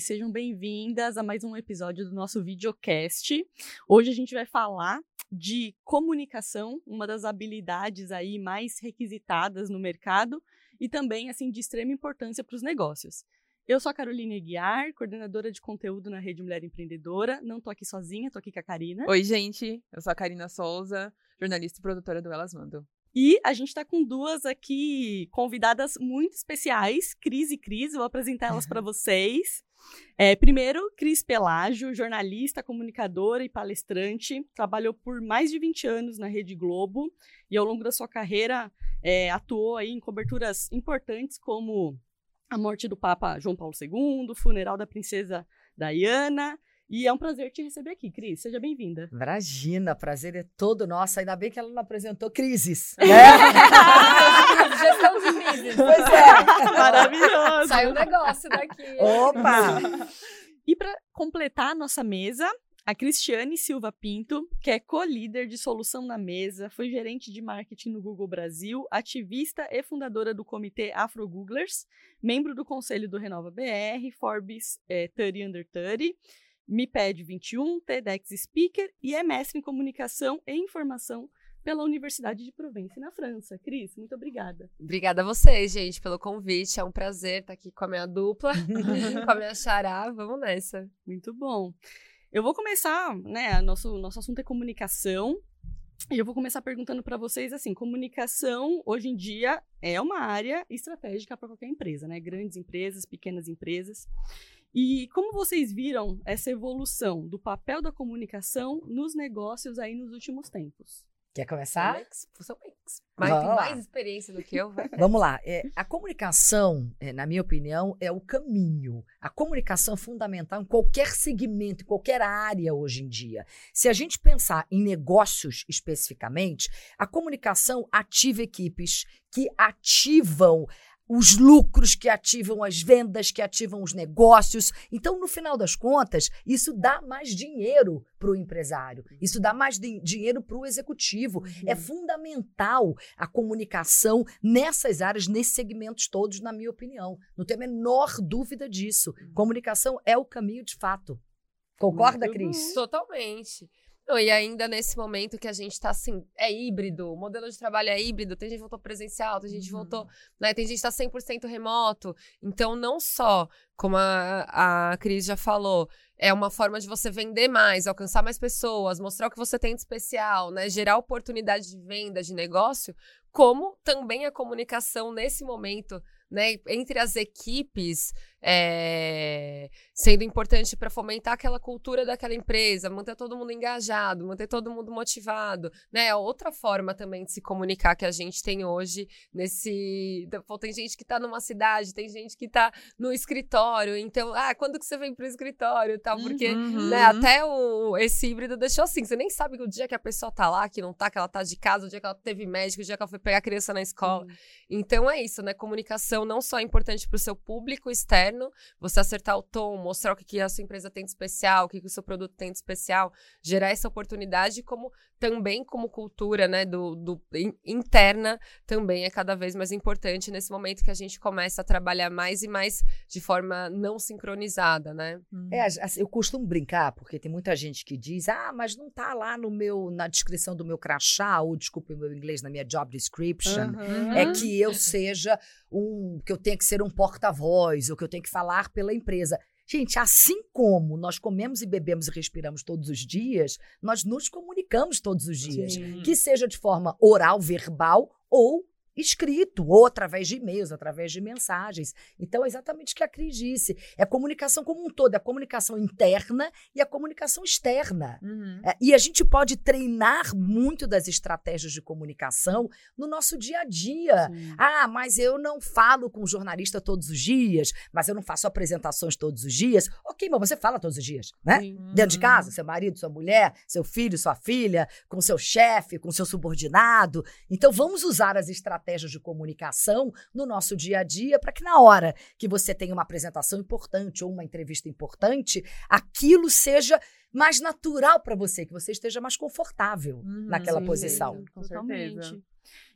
Sejam bem-vindas a mais um episódio do nosso videocast. Hoje a gente vai falar de comunicação, uma das habilidades aí mais requisitadas no mercado e também assim de extrema importância para os negócios. Eu sou a Caroline Guiar, coordenadora de conteúdo na Rede Mulher Empreendedora. Não tô aqui sozinha, tô aqui com a Karina. Oi, gente. Eu sou a Karina Souza, jornalista e produtora do Elas Mandam. E a gente está com duas aqui convidadas muito especiais, Cris e Cris. Vou apresentar elas para vocês. É, primeiro, Cris Pelágio, jornalista, comunicadora e palestrante, trabalhou por mais de 20 anos na Rede Globo e ao longo da sua carreira é, atuou aí em coberturas importantes como a morte do Papa João Paulo II, o funeral da princesa Diana e é um prazer te receber aqui, Cris. Seja bem-vinda. Imagina, prazer é todo nosso. Ainda bem que ela não apresentou crises. Né? Gestão de crises. Pois é. Maravilhoso. Saiu um negócio daqui. Opa! E para completar a nossa mesa, a Cristiane Silva Pinto, que é co-líder de solução na mesa, foi gerente de marketing no Google Brasil, ativista e fundadora do comitê Afro Googlers, membro do conselho do Renova BR, Forbes é, 30 Under 30 MIPED 21, TEDx Speaker e é mestre em comunicação e informação pela Universidade de Provence, na França. Cris, muito obrigada. Obrigada a vocês, gente, pelo convite. É um prazer estar aqui com a minha dupla, com a minha xará. Vamos nessa. Muito bom. Eu vou começar, né? Nosso, nosso assunto é comunicação. E eu vou começar perguntando para vocês assim: comunicação hoje em dia é uma área estratégica para qualquer empresa, né? Grandes empresas, pequenas empresas. E como vocês viram essa evolução do papel da comunicação nos negócios aí nos últimos tempos? Quer começar? São mais, tem mais experiência do que eu. Vamos lá. É, a comunicação, é, na minha opinião, é o caminho. A comunicação é fundamental em qualquer segmento, em qualquer área hoje em dia. Se a gente pensar em negócios especificamente, a comunicação ativa equipes que ativam os lucros que ativam as vendas, que ativam os negócios. Então, no final das contas, isso dá mais dinheiro para o empresário, isso dá mais dinheiro para o executivo. Uhum. É fundamental a comunicação nessas áreas, nesses segmentos todos, na minha opinião. Não tenho a menor dúvida disso. Uhum. Comunicação é o caminho de fato. Concorda, Cris? Totalmente. Não, e ainda nesse momento que a gente tá assim, é híbrido, o modelo de trabalho é híbrido, tem gente que voltou presencial, tem gente que uhum. voltou, né, tem gente que tá 100% remoto. Então, não só, como a, a Cris já falou, é uma forma de você vender mais, alcançar mais pessoas, mostrar o que você tem de especial, né, gerar oportunidade de venda, de negócio, como também a comunicação nesse momento, né, entre as equipes, é, sendo importante para fomentar aquela cultura daquela empresa, manter todo mundo engajado, manter todo mundo motivado, né? É outra forma também de se comunicar que a gente tem hoje nesse, tem gente que está numa cidade, tem gente que está no escritório, então, ah, quando que você vem para o escritório, tal, porque, uhum. né, até o esse híbrido deixou assim, você nem sabe o dia que a pessoa tá lá, que não tá, que ela tá de casa, o dia que ela teve médico, o dia que ela foi pegar a criança na escola. Uhum. Então é isso, né? Comunicação não só é importante para o seu público externo interno, você acertar o tom, mostrar o que, que a sua empresa tem de especial, o que, que o seu produto tem de especial, gerar essa oportunidade, como também como cultura, né, do, do in, interna, também é cada vez mais importante nesse momento que a gente começa a trabalhar mais e mais de forma não sincronizada, né? É, assim, eu costumo brincar, porque tem muita gente que diz, ah, mas não tá lá no meu, na descrição do meu crachá, ou desculpe o meu inglês, na minha job description, uhum. é que eu seja um, que eu tenha que ser um porta-voz, ou que eu tenho que falar pela empresa. Gente, assim como nós comemos e bebemos e respiramos todos os dias, nós nos comunicamos todos os dias. Sim. Que seja de forma oral, verbal ou escrito, ou através de e-mails, através de mensagens. Então, é exatamente o que a Cris disse. É a comunicação como um todo, é a comunicação interna e a comunicação externa. Uhum. É, e a gente pode treinar muito das estratégias de comunicação no nosso dia a dia. Sim. Ah, mas eu não falo com o jornalista todos os dias, mas eu não faço apresentações todos os dias. Ok, mas você fala todos os dias, né? Uhum. Dentro de casa, seu marido, sua mulher, seu filho, sua filha, com seu chefe, com seu subordinado. Então, vamos usar as estratégias estratégias de comunicação no nosso dia a dia para que na hora que você tenha uma apresentação importante ou uma entrevista importante, aquilo seja mais natural para você, que você esteja mais confortável uhum, naquela sim, posição. Sim, com certeza.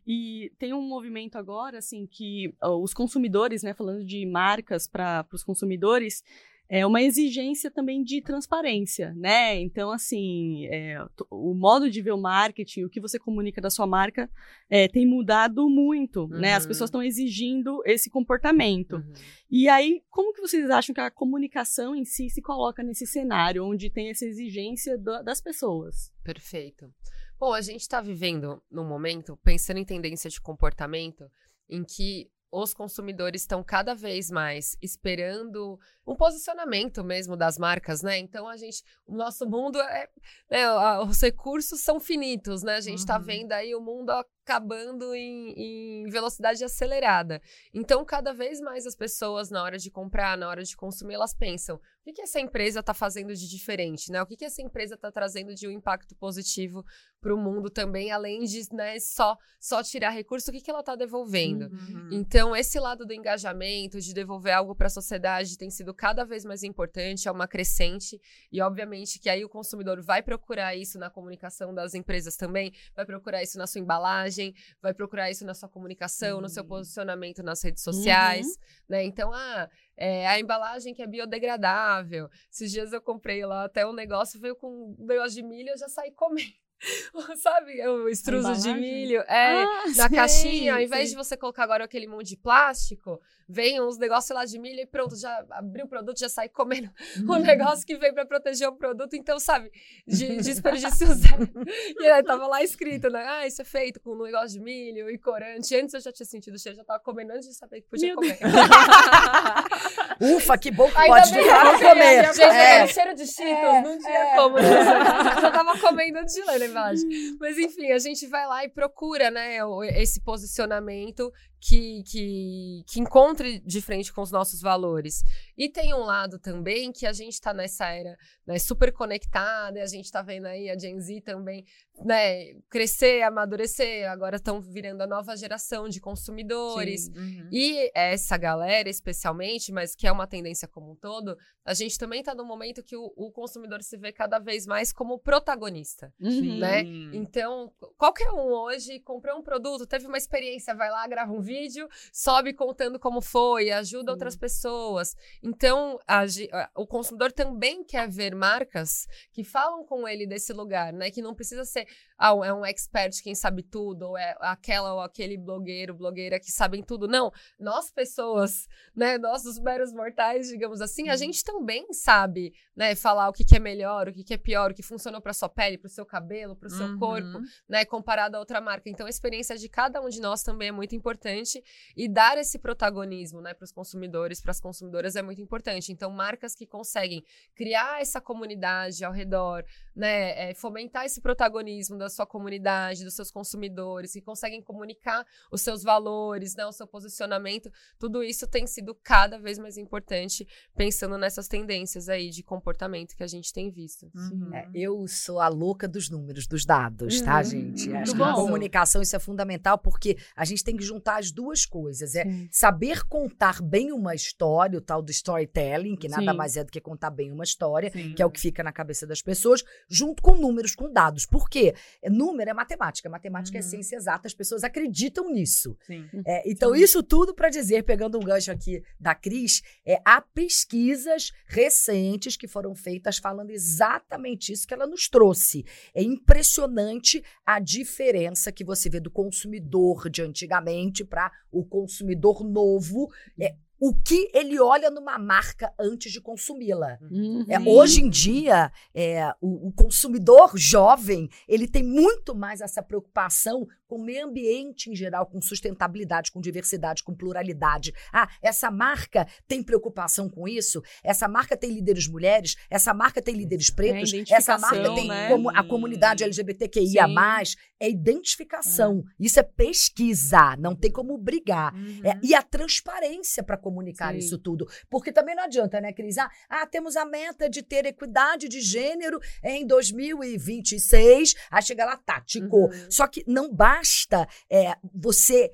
E tem um movimento agora, assim, que uh, os consumidores, né, falando de marcas para os consumidores, é uma exigência também de transparência, né? Então, assim, é, o modo de ver o marketing, o que você comunica da sua marca, é, tem mudado muito, uhum. né? As pessoas estão uhum. exigindo esse comportamento. Uhum. E aí, como que vocês acham que a comunicação em si se coloca nesse cenário, onde tem essa exigência da, das pessoas? Perfeito. Bom, a gente está vivendo num momento, pensando em tendência de comportamento, em que os consumidores estão cada vez mais esperando um posicionamento mesmo das marcas, né? Então a gente, o nosso mundo é, né, os recursos são finitos, né? A gente está uhum. vendo aí o mundo acabando em, em, velocidade acelerada. Então, cada vez mais as pessoas, na hora de comprar, na hora de consumir, elas pensam: o que, que essa empresa está fazendo de diferente, né? O que, que essa empresa está trazendo de um impacto positivo para o mundo também, além de né, só, só tirar recurso, o que, que ela está devolvendo? Uhum. Então, esse lado do engajamento, de devolver algo para a sociedade, tem sido cada vez mais importante, é uma crescente, e obviamente que aí o consumidor vai procurar isso na comunicação das empresas também, vai procurar isso na sua embalagem vai procurar isso na sua comunicação, uhum. no seu hum. posicionamento nas redes sociais, uhum. né? Então, ah, é, a embalagem que é biodegradável. Esses dias eu comprei lá até um negócio, veio com um negócio de milho, eu já saí comendo. Sabe, o estruso de milho. É, ah, na sei, caixinha, ao invés de você colocar agora aquele monte de plástico, vem uns negócios lá de milho e pronto, já abriu o produto, já sai comendo o um negócio que vem para proteger o produto. Então, sabe, de, desperdício zero. E aí tava lá escrito, né? Ah, isso é feito com um negócio de milho e corante. Antes eu já tinha sentido cheiro, já tava comendo antes de saber que podia Meu comer. Ufa, que bom que Ainda pode durar comer. Gente, é. cheiro de cheetos, é, não tinha é. como. Né? Já tava comendo antes de ler, né? Embalagem. Mas enfim, a gente vai lá e procura, né, esse posicionamento que, que, que encontre de frente com os nossos valores. E tem um lado também que a gente está nessa era né, super conectada, e a gente está vendo aí a Gen Z também né, crescer, amadurecer, agora estão virando a nova geração de consumidores. Uhum. E essa galera, especialmente, mas que é uma tendência como um todo, a gente também está no momento que o, o, consumidor se vê cada vez mais como protagonista, uhum. né? Então, qualquer um hoje comprou um produto, teve uma experiência, vai lá, grava um vídeo, sobe contando como foi, ajuda Sim. outras pessoas. Então, a, a, o consumidor também quer ver marcas que falam com ele desse lugar, né? Que não precisa ser ah, é um expert quem sabe tudo, ou é aquela ou aquele blogueiro, blogueira que sabem tudo. Não, nós pessoas, né, nós os meros mortais, digamos assim, a uhum. gente também sabe, né, falar o que, que é melhor, o que, que é pior, o que funcionou para sua pele, para o seu cabelo, para o seu uhum. corpo, né, comparado a outra marca. Então, a experiência de cada um de nós também é muito importante e dar esse protagonismo, né, para os consumidores, para as consumidoras é muito importante. Então, marcas que conseguem criar essa comunidade ao redor, né, é, fomentar esse protagonismo da sua comunidade, dos seus consumidores, que conseguem comunicar os seus valores, né, o seu posicionamento, tudo isso tem sido cada vez mais importante pensando nessas tendências aí de comportamento que a gente tem visto. Uhum. É, eu sou a louca dos números, dos dados, tá, uhum. gente? Acho que comunicação isso é fundamental porque a gente tem que juntar as duas coisas. É Sim. saber contar bem uma história, o tal do storytelling, que nada Sim. mais é do que contar bem uma história, Sim. que é o que fica na cabeça das pessoas, junto com números, com dados. Por quê? É, número é matemática, matemática é uhum. é ciência exata, as pessoas acreditam nisso. É, então, Sim. isso tudo para dizer, pegando um gancho aqui da Cris, é, há pesquisas recentes que foram feitas falando exatamente isso que ela nos trouxe. É impressionante a diferença que você vê do consumidor de antigamente para o consumidor novo. É, o que ele olha numa marca antes de consumi-la. Uhum. É, hoje em dia, é, o, o, consumidor jovem ele tem muito mais essa preocupação com o meio ambiente em geral, com sustentabilidade, com diversidade, com pluralidade. Ah, essa marca tem preocupação com isso? Essa marca tem líderes mulheres? Essa marca tem líderes pretos? É essa marca tem né? como a comunidade LGBTQIA+. Sim. É identificação. É. Isso é pesquisa. Não tem como brigar. É, uhum. É, e a transparência para comunicar Sim. isso tudo. Porque também não adianta, né, Cris? Ah, ah, temos a meta de ter equidade de gênero em 2026. Aí chega lá, tático. Uhum. Só que não basta é, você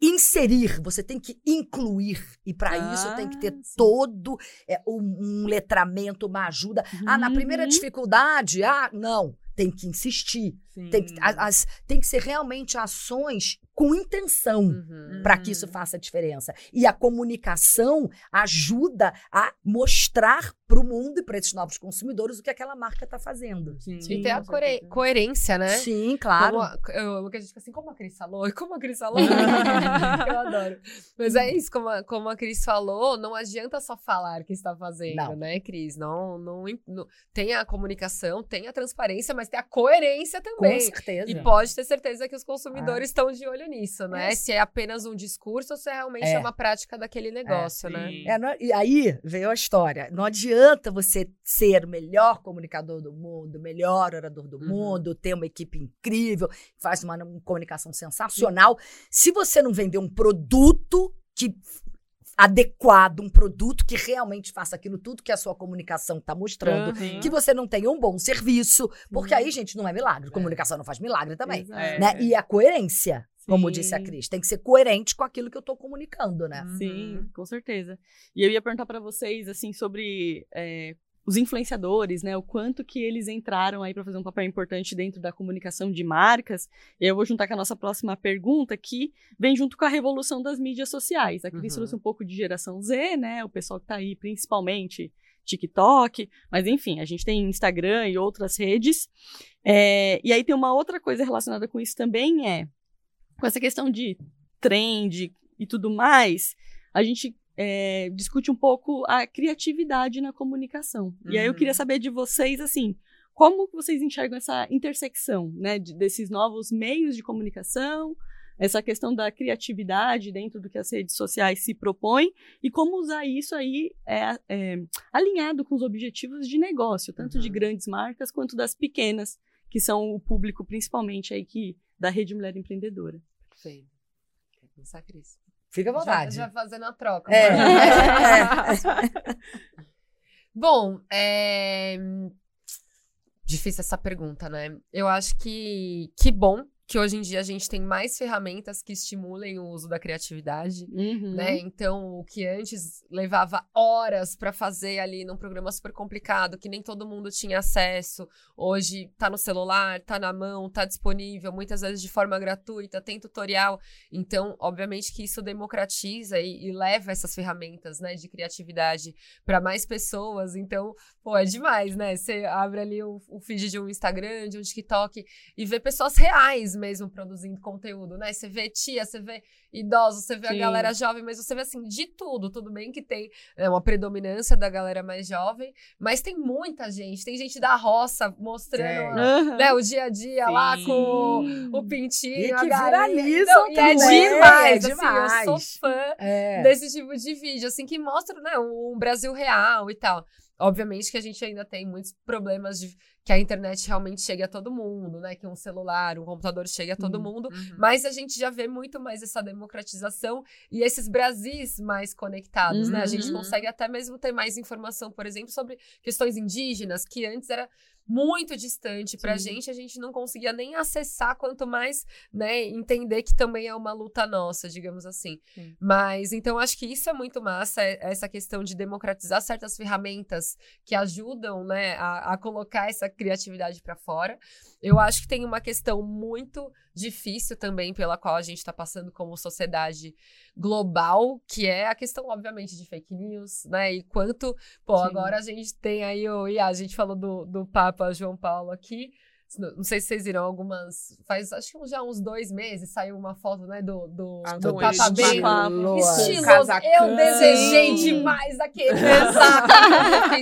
inserir, você tem que incluir. E para ah, isso tem que ter sim. todo é, um, um, letramento, uma ajuda. Uhum. Ah, na primeira uhum. dificuldade, ah, não tem que insistir. Sim. Tem que, as, tem que ser realmente ações com intenção Uhum. para que isso faça diferença. E a comunicação ajuda a mostrar para o mundo e para esses novos consumidores o que aquela marca está fazendo. Sim, E ter a coerência, né? Sim, claro. Como a, eu amo que a gente fica assim, como a Cris falou, e como a Cris falou. eu adoro. Mas é isso, como a, como a Cris falou, não adianta só falar que está fazendo, Não. né, Cris? Não, não, não- tem a comunicação, tem a transparência, mas tem a coerência Com também. certeza. E pode ter certeza que os consumidores Ah. estão de olho nisso, né? É. Se é apenas um discurso ou se realmente é, É. uma prática daquele negócio, né? Sim. É, não- e aí veio a história. Não adianta você ser o melhor comunicador do mundo, o melhor orador do Uhum. mundo, ter uma equipe incrível, faz uma, uma comunicação sensacional, se você não vender um produto que adequado, um produto que realmente faça aquilo tudo que a sua comunicação está mostrando. Uhum. Que você não tenha um bom serviço, porque Sim. aí, gente, não é milagre. Comunicação não faz milagre também. Exato. É. Né? E a coerência, como Sim. disse a Cris, tem que ser coerente com aquilo que eu estou comunicando, né? Sim, Uhum. com certeza. E eu ia perguntar para vocês, assim, sobre é, os influenciadores, né? O quanto que eles entraram aí para fazer um papel importante dentro da comunicação de marcas. E eu vou juntar com a nossa próxima pergunta, que vem junto com a revolução das mídias sociais. A Cris Uhum. trouxe um pouco de geração Z, né? O pessoal que tá aí, principalmente TikTok, mas enfim, a gente tem Instagram e outras redes. É, e aí tem uma outra coisa relacionada com isso também, é com essa questão de trend e tudo mais, a gente é, discute um pouco a criatividade na comunicação. E aí eu Uhum. queria saber de vocês, assim, como vocês enxergam essa intersecção, né, de- desses novos meios de comunicação, essa questão da criatividade dentro do que as redes sociais se propõem e como usar isso aí é, é, alinhado com os objetivos de negócio, tanto de Uhum. grandes marcas quanto das pequenas, que são o público principalmente aí que da Rede Mulher Empreendedora. Perfeito. Quer começar, Cris? Fica à vontade. Já, já fazendo a troca. É, bora. é, Bom, é... difícil essa pergunta, né? Eu acho que que bom que hoje em dia a gente tem mais ferramentas que estimulem o uso da criatividade. Uhum. Né? Então, o que antes levava horas para fazer ali num programa super complicado, que nem todo mundo tinha acesso, hoje tá no celular, tá na mão, tá disponível, muitas vezes de forma gratuita, tem tutorial. Então, obviamente que isso democratiza e, e leva essas ferramentas, né, de criatividade para mais pessoas. Então, pô, é demais, né? Você abre ali o, o feed de um Instagram, de um TikTok e vê pessoas reais mesmo produzindo conteúdo, né? Você vê tia, você vê idosos, você vê a Sim. galera jovem, mas você vê assim de tudo. Tudo bem que tem é, uma predominância da galera mais jovem, mas tem muita gente. Tem gente da roça mostrando a- Aham. né, o dia a dia lá Sim. com o pintinho, E a que galinha. viralizam Não, e é também, demais, é assim, eu sou demais. fã É. desse tipo de vídeo, assim, que mostra, né, um Brasil real e tal. Obviamente que a gente ainda tem muitos problemas de que a internet realmente chegue a todo mundo, né? Que um celular, um computador chegue a todo Uhum. mundo. Uhum. Mas a gente já vê muito mais essa democratização e esses Brasis mais conectados, né? A gente Uhum. consegue até mesmo ter mais informação, por exemplo, sobre questões indígenas, que antes era muito distante pra Sim. gente, a gente não conseguia nem acessar, quanto mais, né, entender que também é uma luta nossa, digamos assim. Sim. Mas, então, acho que isso é muito massa, é- essa questão de democratizar certas ferramentas que ajudam, né, a, a colocar essa criatividade para fora. Eu acho que tem uma questão muito difícil também pela qual a gente está passando como sociedade global, que é a questão, obviamente, de fake news, né? E quanto, pô, Sim. agora a gente tem aí o. E a gente falou do, do Papa João Paulo aqui. Não sei se vocês viram algumas. Faz acho que já uns dois meses saiu uma foto, né, do, do, Ah, do Papa Papa. estiloso. Eu desejei demais aquele casaco.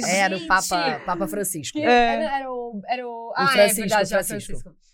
Era o Papa, Papa Francisco. que- É. era, era o, era o. Ah, Francisco, é verdade, é o Francisco. Francisco.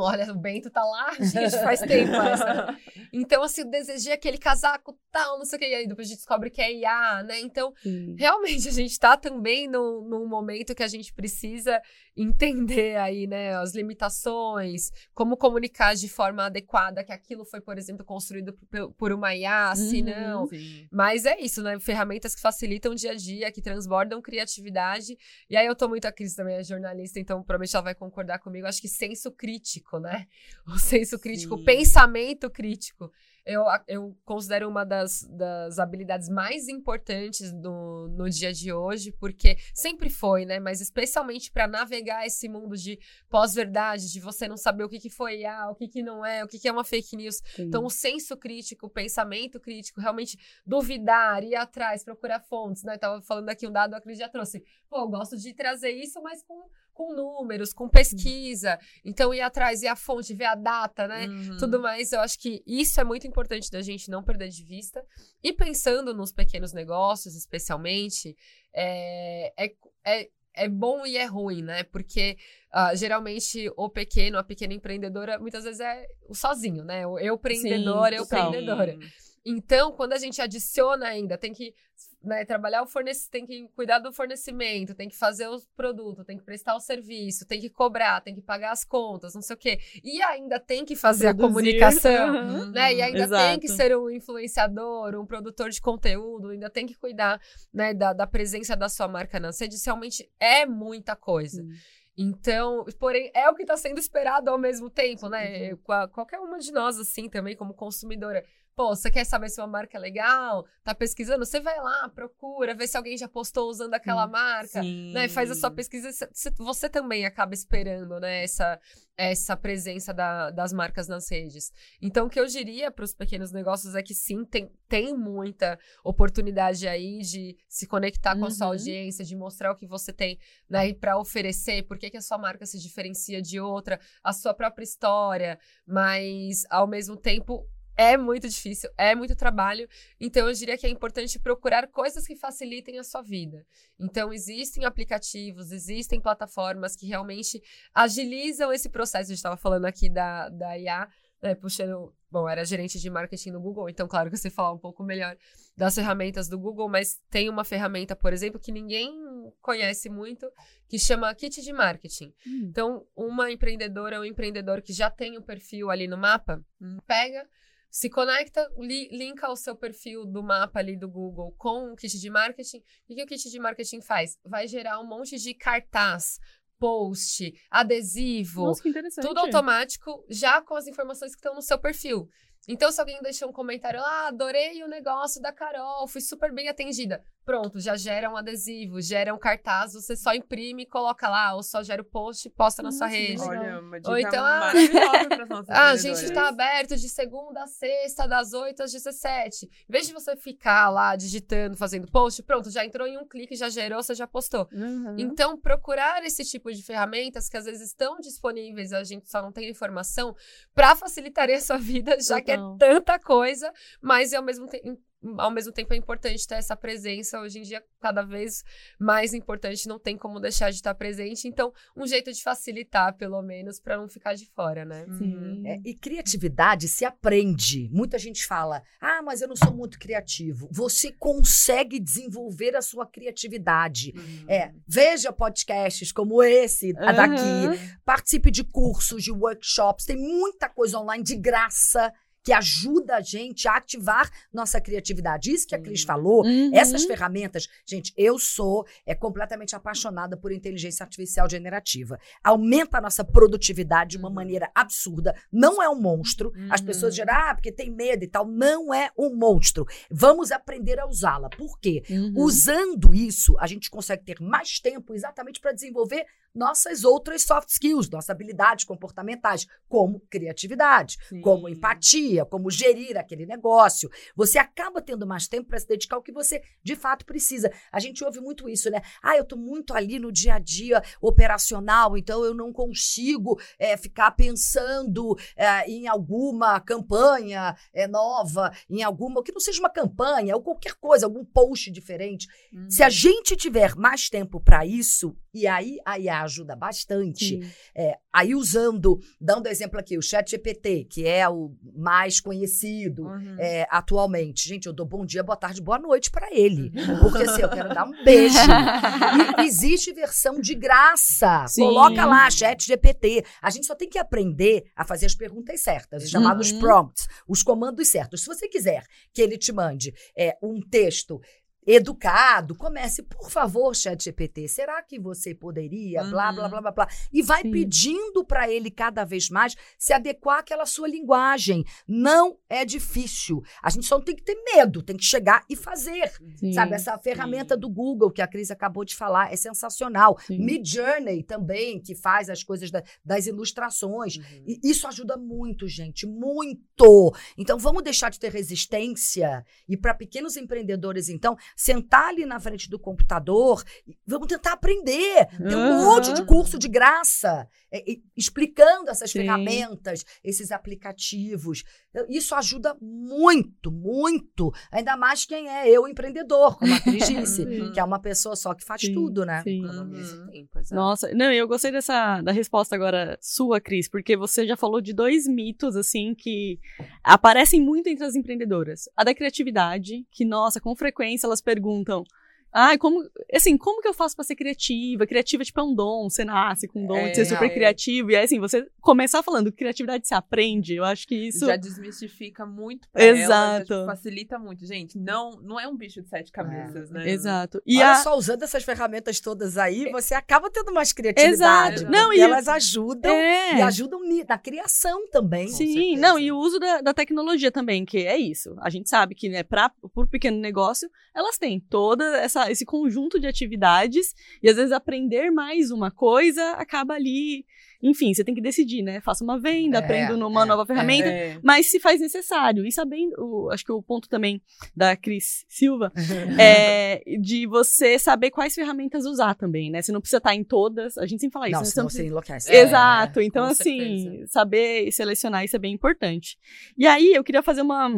Olha, o Bento tá lá, gente, faz tempo essa. Então, assim, eu desejei aquele casaco tal, não sei o que. E aí depois a gente descobre que é IA, né? Então, Sim. realmente, a gente tá também num, num momento que a gente precisa entender aí, né, as limitações, como comunicar de forma adequada que aquilo foi, por exemplo, construído por, uma IA, se Uhum. não. Sim. Mas é isso, né? Ferramentas que facilitam o dia a dia, que transbordam criatividade. E aí eu tô muito, a Cris também é jornalista, então provavelmente ela vai concordar comigo. Acho que senso crítico, né? O senso crítico, Sim. pensamento crítico. Eu, eu considero uma das, das habilidades mais importantes no, no dia de hoje, porque sempre foi, né? Mas especialmente para navegar esse mundo de pós-verdade, de você não saber o que, que foi ah, o que, que não é, o que, que é uma fake news. Sim. Então, o senso crítico, o pensamento crítico, realmente duvidar, ir atrás, procurar fontes, né? tava falando aqui um dado, a Cris já trouxe. Pô, eu gosto de trazer isso, mas com com números, com pesquisa. Então, ir atrás, ir a fonte, ver a data, né? Uhum. Tudo mais. Eu acho que isso é muito importante da gente não perder de vista. E pensando nos pequenos negócios, especialmente, é, é, é é bom e é ruim, né? Porque uh, geralmente o pequeno, a pequena empreendedora, muitas vezes é o sozinho, né? O eu empreendedora, eu empreendedora. Então, quando a gente adiciona ainda, tem que né, trabalhar o fornecimento, tem que cuidar do fornecimento, tem que fazer o produto, tem que prestar o serviço, tem que cobrar, tem que pagar as contas, não sei o quê. E ainda tem que fazer Produzir. a comunicação, uhum. né? E ainda Exato. tem que ser um influenciador, um produtor de conteúdo, ainda tem que cuidar né, da, da presença da sua marca nas redes. Realmente é muita coisa. Uhum. Então, porém, é o que está sendo esperado ao mesmo tempo, né? Uhum. Qualquer uma de nós, assim, também, como consumidora Pô, você quer saber se uma marca é legal? Tá pesquisando? Você vai lá, procura, vê se alguém já postou usando aquela marca, Sim. né? Faz a sua pesquisa. Você também acaba esperando, né? Essa, essa presença da, das marcas nas redes. Então, o que eu diria para os pequenos negócios é que sim, tem, tem muita oportunidade aí de se conectar com a sua uhum. audiência, de mostrar o que você tem né, para oferecer, por que, que a sua marca se diferencia de outra, a sua própria história, mas ao mesmo tempo é muito difícil, é muito trabalho. Então, eu diria que é importante procurar coisas que facilitem a sua vida. Então, existem aplicativos, existem plataformas que realmente agilizam esse processo. A gente estava falando aqui da, da IA, né, puxando. Bom, era gerente de marketing no Google, então, claro que você falar um pouco melhor das ferramentas do Google, mas tem uma ferramenta, por exemplo, que ninguém conhece muito, que chama Kit de Marketing. Hum. Então, uma empreendedora ou um empreendedor que já tem o um perfil ali no mapa, hum. pega se conecta, li, linka o seu perfil do mapa ali do Google com o kit de marketing. O que o kit de marketing faz? Vai gerar um monte de cartaz, post, adesivo, Nossa, tudo automático, já com as informações que estão no seu perfil. Então, se alguém deixou um comentário ah, adorei o negócio da Carol, fui super bem atendida. Pronto, já gera um adesivo, gera um cartaz, você só imprime e coloca lá, ou só gera o post e posta na sua rede. Olha, uma dica ou então, ah, maravilhosa Ah, a gente está aberto de segunda a sexta, das 8 às 17. Em vez de você ficar lá digitando, fazendo post, pronto, já entrou em um clique, já gerou, você já postou. Uhum. Então, procurar esse tipo de ferramentas que às vezes estão disponíveis, a gente só não tem informação, para facilitar a sua vida, já Total. que é tanta coisa, mas ao mesmo tempo ao mesmo tempo é importante ter essa presença. Hoje em dia, cada vez mais importante, não tem como deixar de estar presente. Então, um jeito de facilitar, pelo menos, para não ficar de fora, né? Sim. É, e criatividade se aprende. Muita gente fala: ah, mas eu não sou muito criativo. Você consegue desenvolver a sua criatividade. Uhum. É, veja podcasts como esse uhum. daqui, participe de cursos, de workshops, tem muita coisa online de graça que ajuda a gente a ativar nossa criatividade. Isso que a Cris falou, uhum. essas ferramentas, gente, eu sou é completamente apaixonada por inteligência artificial generativa. Aumenta a nossa produtividade de uma uhum. maneira absurda. Não é um monstro. Uhum. As pessoas dizem, ah, porque tem medo e tal. Não é um monstro. Vamos aprender a usá-la. Por quê? Uhum. Usando isso, a gente consegue ter mais tempo exatamente para desenvolver nossas outras soft skills, nossas habilidades comportamentais, como criatividade, Sim. como empatia, como gerir aquele negócio. Você acaba tendo mais tempo para se dedicar ao que você de fato precisa. A gente ouve muito isso, né? Ah, eu estou muito ali no dia a dia operacional, então eu não consigo é, ficar pensando é, em alguma campanha é, nova, em alguma, que não seja uma campanha ou qualquer coisa, algum post diferente. Uhum. Se a uhum. gente tiver mais tempo para isso, e aí a Ajuda bastante. É, aí usando, dando exemplo aqui, o chat GPT, que é o mais conhecido uhum. é, atualmente. Gente, eu dou bom dia, boa tarde, boa noite para ele. Uhum. Porque assim, eu quero dar um beijo. e existe versão de graça. Sim. Coloca lá, chat GPT. A gente só tem que aprender a fazer as perguntas certas, os chamados uhum. prompts, os comandos certos. Se você quiser que ele te mande é, um texto educado, comece, por favor, chat GPT, será que você poderia, blá, blá, Uhum. blá, blá, blá, e vai Sim. pedindo para ele cada vez mais se adequar àquela sua linguagem. Não é difícil. A gente só não tem que ter medo, tem que chegar e fazer. Sim, Sabe, essa ferramenta do Google que a Cris acabou de falar é sensacional. sim. Mid Journey também, que faz as coisas da- das ilustrações. Uhum. E isso ajuda muito, gente, muito. Então vamos deixar de ter resistência e para pequenos empreendedores, então, sentar ali na frente do computador, vamos tentar aprender. Tem um Aham. monte de curso de graça é, e- explicando essas Sim. ferramentas, esses aplicativos. Isso ajuda muito, muito. Ainda mais quem é eu, empreendedor, como a Cris disse, Uhum. que é uma pessoa só que faz Sim, tudo, né? sim. Economiza Uhum. Nossa, não, eu gostei dessa da resposta agora sua, Cris, porque você já falou de dois mitos assim que aparecem muito entre as empreendedoras. A da criatividade, que nossa, com frequência elas perguntam: "Ai, como, assim, como que eu faço pra ser criativa? Criativa tipo é um dom, você nasce com um dom de ser É, super é. criativo". E aí assim, você começar falando que criatividade se aprende, eu acho que isso Já desmistifica muito pra ela, já, Exato. tipo, facilita muito. Gente, não, não é um bicho de sete cabeças, né? Exato. E Olha a só, usando essas ferramentas todas aí, você acaba tendo mais criatividade. Exato. Não, e- elas ajudam é. e ajudam na criação também. Sim, não, e o uso da, da tecnologia também, que é isso. A gente sabe que, né, para o pequeno negócio, elas têm toda essa esse conjunto de atividades e às vezes aprender mais uma coisa acaba ali, enfim, você tem que decidir, né? Faça uma venda, É, aprendo numa é, nova ferramenta, É. mas se faz necessário. E sabendo, o- acho que o ponto também da Cris Silva é de você saber quais ferramentas usar também, né? Você não precisa estar em todas, a gente sempre fala isso, Não, né? Você não precisa- enlouquece. Exato. É, então, assim, certeza. saber selecionar isso é bem importante. E aí, eu queria fazer uma,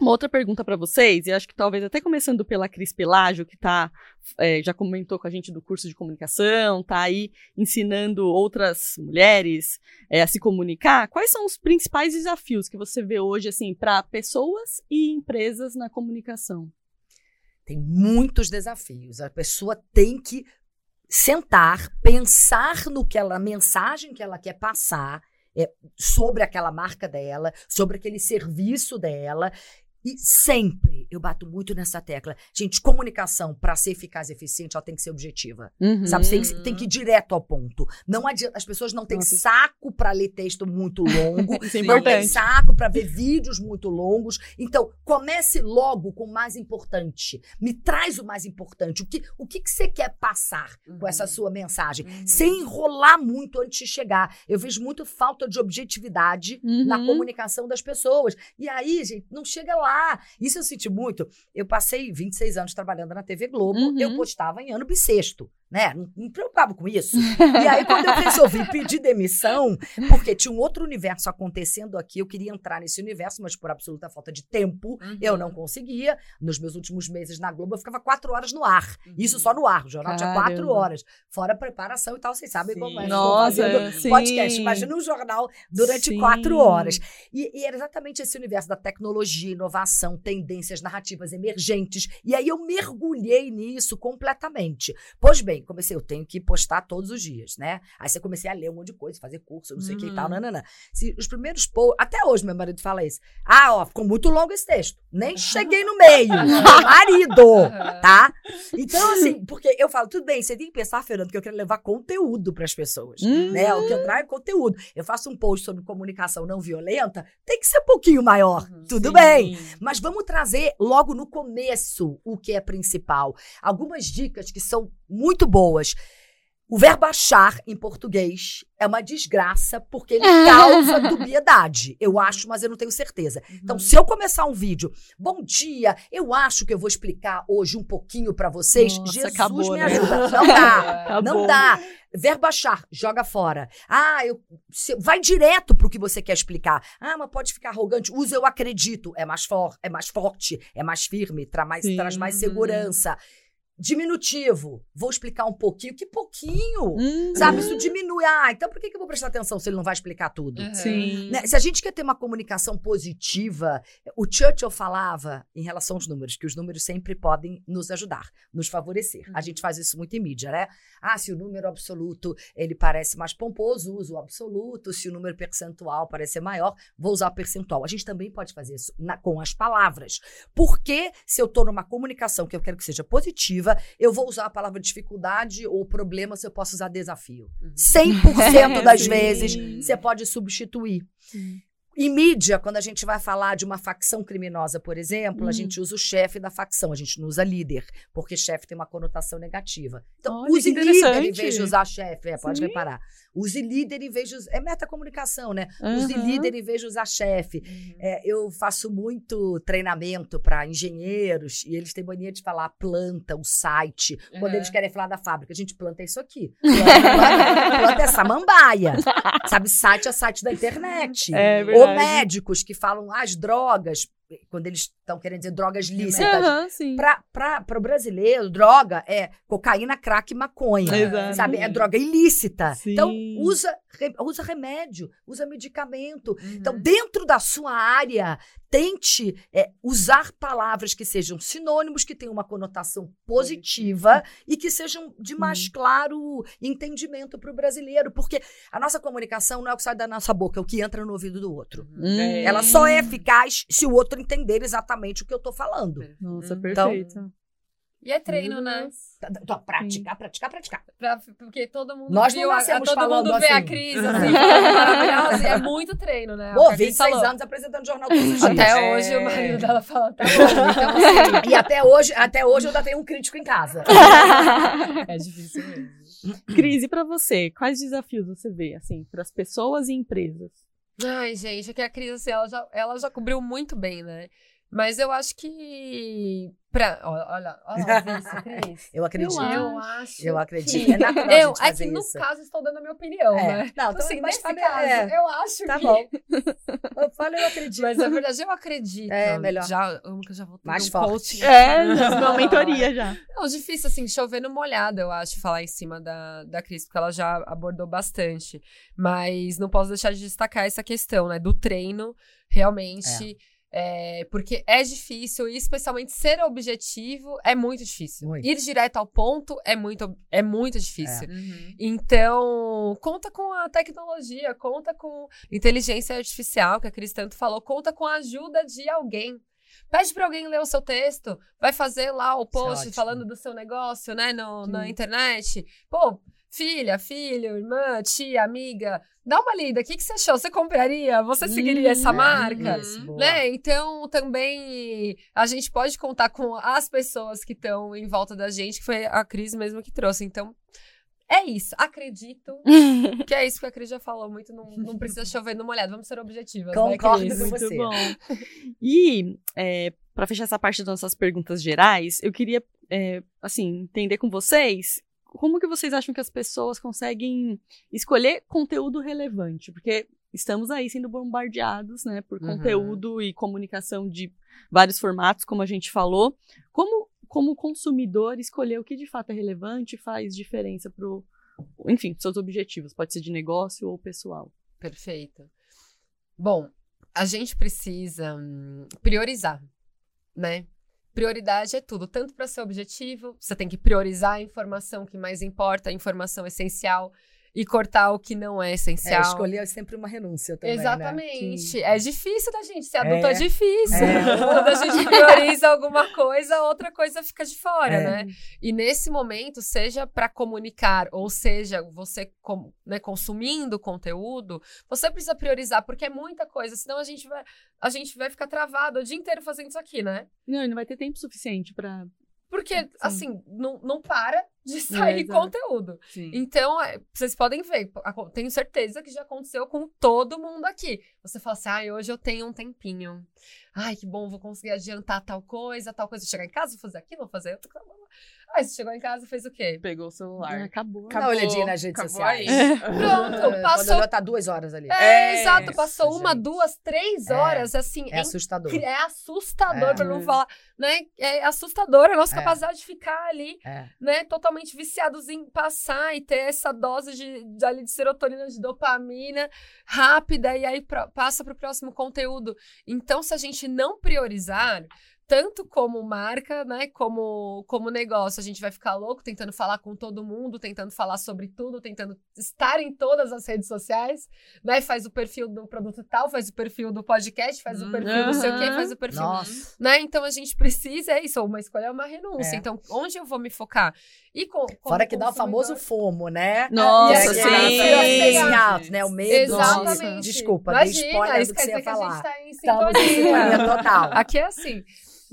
uma outra pergunta para vocês, e acho que talvez até começando pela Cris Pelágio, que tá, é, já comentou com a gente do curso de comunicação, tá aí ensinando outras mulheres é, a se comunicar. Quais são os principais desafios que você vê hoje, assim, para pessoas e empresas na comunicação? Tem muitos desafios. A pessoa tem que sentar, pensar no que ela, mensagem que ela quer passar é, sobre aquela marca dela, sobre aquele serviço dela. E sempre eu bato muito nessa tecla. Gente, comunicação, para ser eficaz e eficiente, ela tem que ser objetiva. Sabe, você tem, que- tem que ir direto ao ponto. Não adianta, as pessoas não têm Nossa. saco para ler texto muito longo, Isso é não tem importante. saco para ver vídeos muito longos. Então, comece logo com o mais importante. Me traz o mais importante. O que, o que, que você quer passar com essa sua mensagem? Uhum. Sem enrolar muito antes de chegar. Eu vejo muito falta de objetividade na Uhum. comunicação das pessoas. E aí, gente, não chega lá. Isso eu senti muito. Eu passei 26 anos trabalhando na TV Globo. Uhum. Eu postava em ano bissexto, né? Não, não me preocupava com isso. E aí, quando eu resolvi pedir demissão, porque tinha um outro universo acontecendo aqui, eu queria entrar nesse universo, mas por absoluta falta de tempo, Uhum. eu não conseguia. Nos meus últimos meses na Globo, eu ficava quatro horas no ar. Uhum. Isso só no ar. O jornal tinha quatro Caramba. horas. Fora preparação e tal, vocês sabem Sim. como é. Nossa, sim. podcast. Imagina um jornal durante Sim. quatro horas. E, e era exatamente esse universo da tecnologia, inovação, tendências, narrativas emergentes. E aí eu mergulhei nisso completamente. Pois bem, comecei, eu tenho que postar todos os dias, né? Aí você comecei a ler um monte de coisa, fazer curso, não sei o que e tal, Uhum. nananã. Se, os primeiros posts, até hoje meu marido fala isso. Ah, ó, ficou muito longo esse texto. Nem cheguei no meio. Meu marido, tá? Então, assim, porque eu falo, tudo bem, você tem que pensar, Fernando, que eu quero levar conteúdo para as pessoas Hum. né? O que eu trago é conteúdo. Eu faço um post sobre comunicação não violenta, tem que ser um pouquinho maior. Uhum, Tudo sim. bem. Mas vamos trazer logo no começo o que é principal. Algumas dicas que são muito boas. O verbo achar em português é uma desgraça porque ele causa dubiedade. Eu acho, mas eu não tenho certeza. Então, se eu começar um vídeo, bom dia, eu acho que eu vou explicar hoje um pouquinho pra vocês. Nossa, Jesus acabou, me né? ajuda. Não dá. Acabou. Não dá. Verbo achar, joga fora. Ah, eu, se- vai direto pro que você quer explicar. Ah, mas pode ficar arrogante. Usa eu acredito. É mais, for, é mais forte, é mais firme, tra mais, Sim. traz mais segurança. Diminutivo. Vou explicar um pouquinho. Que pouquinho? Hum. Sabe, isso diminui. Ah, então por que, que eu vou prestar atenção se ele não vai explicar tudo? Uhum. Sim. Né, Se a gente quer ter uma comunicação positiva, o Churchill falava em relação aos números, que os números sempre podem nos ajudar, nos favorecer. A Uhum. gente faz isso muito em mídia, né? Ah, se o número absoluto ele parece mais pomposo, uso o absoluto. Se o número percentual parecer maior, vou usar o percentual. A gente também pode fazer isso na- com as palavras. Porque se eu estou numa comunicação que eu quero que seja positiva, eu vou usar a palavra dificuldade ou problema se eu posso usar desafio. Uhum. 100% das Sim. vezes você pode substituir. Em mídia, quando a gente vai falar de uma facção criminosa, por exemplo, a Hum. gente usa o chefe da facção, a gente não usa líder, porque chefe tem uma conotação negativa. Então, Olha, use líder em vez de usar chefe, é, pode Sim. reparar. Use líder em vez de usar. É metacomunicação, né? Use Aham. líder em vez de usar chefe. Uhum. É, eu faço muito treinamento para engenheiros e eles têm mania de falar planta, o site, quando Uhum. eles querem falar da fábrica. A gente planta isso aqui. Planta, planta, planta é samambaia. Sabe, site é site da internet. É Ou médicos que falam "Ah, as drogas, quando eles estão querendo dizer drogas lícitas. Aham, sim. Para o brasileiro, droga é cocaína, crack e maconha. Exato. Sabe? É droga ilícita. Sim. Então, usa, usa remédio, usa medicamento. Uhum. Então, dentro da sua área, tente é, usar palavras que sejam sinônimos, que tenham uma conotação positiva e que sejam de mais claro entendimento para o brasileiro. Porque a nossa comunicação não é o que sai da nossa boca, é o que entra no ouvido do outro. Hum. Ela só é eficaz se o outro entender exatamente o que eu tô falando. Nossa, Então- perfeito. E é treino, né? Tá- tá- Praticar, praticar, praticar. Pra- porque todo mundo Nós não viu, a- nascemos todo falando mundo vê a assim. Cris assim, falando maravilhosa, e é muito treino, né? É o Pô, que a Cris 26 falou. anos apresentando jornal todos os dias. Até É. hoje o marido dela fala, tá bom. Então, assim, E até hoje, até hoje eu ainda tenho um crítico em casa. é difícil mesmo. Cris, e pra você, quais desafios você vê, assim, para as pessoas e empresas? Ai, gente, é que a Cris, assim, ela já, ela já cobriu muito bem, né? Mas eu acho que. Pra, olha, olha, a Cris. Eu acredito. Eu acho. Eu acredito. que- É natural a eu, gente é fazer que no isso. caso estou dando a minha opinião, É. né? Não, então, assim, nesse tá- caso, é. eu acho Tá que. bom. Eu falo, eu acredito. Mas é verdade, eu acredito. É, melhor. Já, amo que eu já vou ter Mais um forte. coaching. É, uma mentoria já. Não, difícil, assim, chover no molhado, eu acho, falar em cima da, da Cris, porque ela já abordou bastante. Mas não posso deixar de destacar essa questão, né? Do treino, realmente. é, porque é difícil, e especialmente ser objetivo é muito difícil. Muito. Ir direto ao ponto é muito, é muito difícil. Uhum. Então, conta com a tecnologia, conta com inteligência artificial, que a Cris tanto falou, conta com a ajuda de alguém. Pede para alguém ler o seu texto, vai fazer lá o post ótimo. falando do seu negócio, né, no, na internet. Pô, filha, filho, irmã, tia, amiga, dá uma lida. O que, que você achou? Você compraria? Você seguiria essa Hum, marca? Isso, boa. Né? Então, também a gente pode contar com as pessoas que estão em volta da gente, que foi a Cris mesmo que trouxe. Então, é isso. Acredito que é isso que a Cris já falou muito. Não, não precisa chover no molhado. Vamos ser objetivas, Concordo né, com Cris? Muito você. bom. E, é, para fechar essa parte das nossas perguntas gerais, eu queria, é, assim, entender com vocês como que vocês acham que as pessoas conseguem escolher conteúdo relevante? Porque estamos aí sendo bombardeados, né, por Uhum. conteúdo e comunicação de vários formatos, como a gente falou. Como, como consumidor, escolher o que de fato é relevante e faz diferença pro, enfim, seus objetivos, pode ser de negócio ou pessoal. Perfeito. Bom, a gente precisa hum, priorizar, né? Prioridade é tudo, tanto para ser objetivo, você tem que priorizar a informação que mais importa, a informação essencial, e cortar o que não é É, essencial. escolher é sempre uma renúncia também, né? Exatamente. É difícil da gente. Ser adulto é, É. difícil. É. Quando a gente prioriza alguma coisa, outra coisa fica de fora, É. né? E nesse momento, seja para comunicar, ou seja, você com- né, consumindo conteúdo, você precisa priorizar, porque é muita coisa, senão a gente vai, a gente vai ficar travado o dia inteiro fazendo isso aqui, né? Não, ele não vai ter tempo suficiente para Porque, assim, não, não para de sair exato. conteúdo. Sim. Então, é, vocês podem ver, tenho certeza que já aconteceu com todo mundo aqui. Você fala assim, ai, hoje eu tenho um tempinho. Ai, que bom, vou conseguir adiantar tal coisa, tal coisa. Chegar em casa, vou fazer aquilo, vou fazer outra coisa. Aí você chegou em casa e fez o quê? Pegou o celular. Acabou. Dá uma olhadinha nas redes Acabou sociais. aí. Pronto, Quando passou. olhou, tá duas horas ali. É, É, exato, passou isso, uma, gente. duas, três É. horas, assim, É é assustador. é assustador, É. pra não falar, né? É assustador a nossa É. capacidade de ficar ali, É. né? Totalmente viciados em passar e ter essa dose de, de, ali de serotonina, de dopamina rápida e aí pra, passa pro próximo conteúdo. Então, se a gente não priorizar, tanto como marca, né, como, como negócio, a gente vai ficar louco tentando falar com todo mundo, tentando falar sobre tudo, tentando estar em todas as redes sociais, né, faz o perfil do produto tal, faz o perfil do podcast, faz o Hum, perfil do sei o quê, faz o perfil Nossa. né? Então a gente precisa, é isso, uma escolha é uma renúncia. É. Então, onde eu vou me focar? E com, como Fora que dá o famoso FOMO, né? Nossa, E é aí, sim. feeling out, né? O medo Exatamente. de... Desculpa, dei Imagina, spoiler isso do que você ia que a falar. gente tá em em sintonia. sintonia total. Aqui é assim.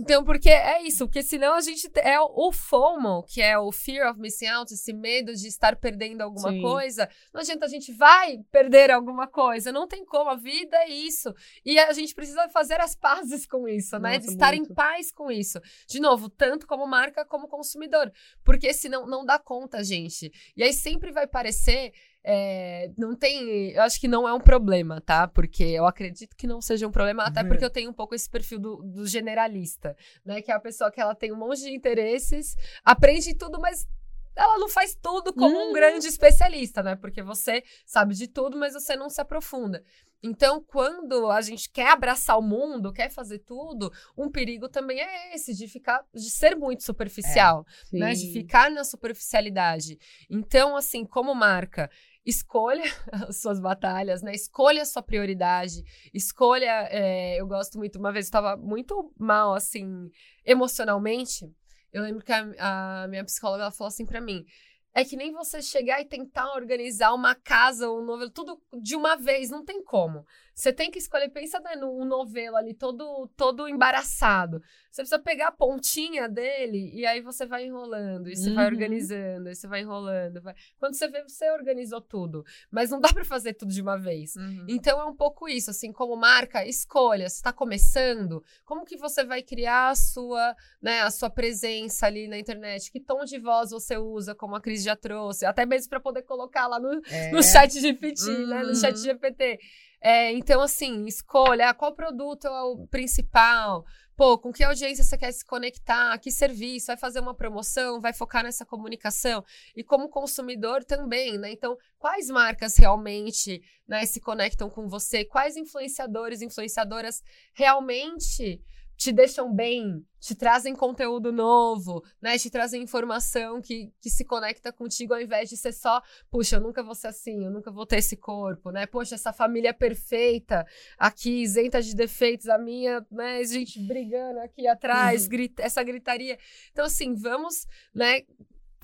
Então, porque é isso, porque senão a gente te- é o FOMO, que é o fear of missing out, esse medo de estar perdendo alguma Sim. coisa. Não adianta a gente vai perder alguma coisa, não tem como, a vida é isso. E a gente precisa fazer as pazes com isso, né? De Nossa, estar em muito. paz com isso. De novo, tanto como marca como consumidor, porque senão não dá conta, gente. E aí sempre vai parecer é, não tem. Eu acho que não é um problema, tá? Porque eu acredito que não seja um problema, até Uhum. porque eu tenho um pouco esse perfil do, do generalista, né? Que é a pessoa que ela tem um monte de interesses, aprende tudo, mas ela não faz tudo como um Hum. grande especialista, né? Porque você sabe de tudo, mas você não se aprofunda. Então, quando a gente quer abraçar o mundo, quer fazer tudo, um perigo também é esse, de ficar, de ser muito superficial né? De ficar na superficialidade. Então, assim, como marca, escolha as suas batalhas, né? Escolha a sua prioridade, escolha. é, eu gosto muito, uma vez eu estava muito mal, assim, emocionalmente. Eu lembro que a, a minha psicóloga ela falou assim pra mim. É que nem você chegar e tentar organizar uma casa, um novelo, tudo de uma vez, não tem como. Você tem que escolher, pensa né, num novelo ali todo, todo embaraçado. Você precisa pegar a pontinha dele e aí você vai enrolando, e você vai Uhum. organizando, e você vai enrolando. vai- Quando você vê, você organizou tudo. Mas não dá pra fazer tudo de uma vez. Uhum. Então é um pouco isso, assim, como marca, escolha, você está começando, como que você vai criar a sua, né, a sua presença ali na internet? Que tom de voz você usa, como a Cris já trouxe, até mesmo para poder colocar lá no, É. no chat GPT, né, no Uhum. chat GPT. É, então, assim, escolha ah, qual produto é o principal, pô, com que audiência você quer se conectar, que serviço, vai fazer uma promoção, vai focar nessa comunicação. E como consumidor também, né? Então, quais marcas realmente né, se conectam com você? Quais influenciadores, influenciadoras realmente te deixam bem, te trazem conteúdo novo, né? Te trazem informação que, que se conecta contigo ao invés de ser só, puxa, eu nunca vou ser assim, eu nunca vou ter esse corpo, né? Poxa, essa família é perfeita, aqui isenta de defeitos, a minha, né? A gente brigando aqui atrás, grita, essa gritaria. Então, assim, vamos, né?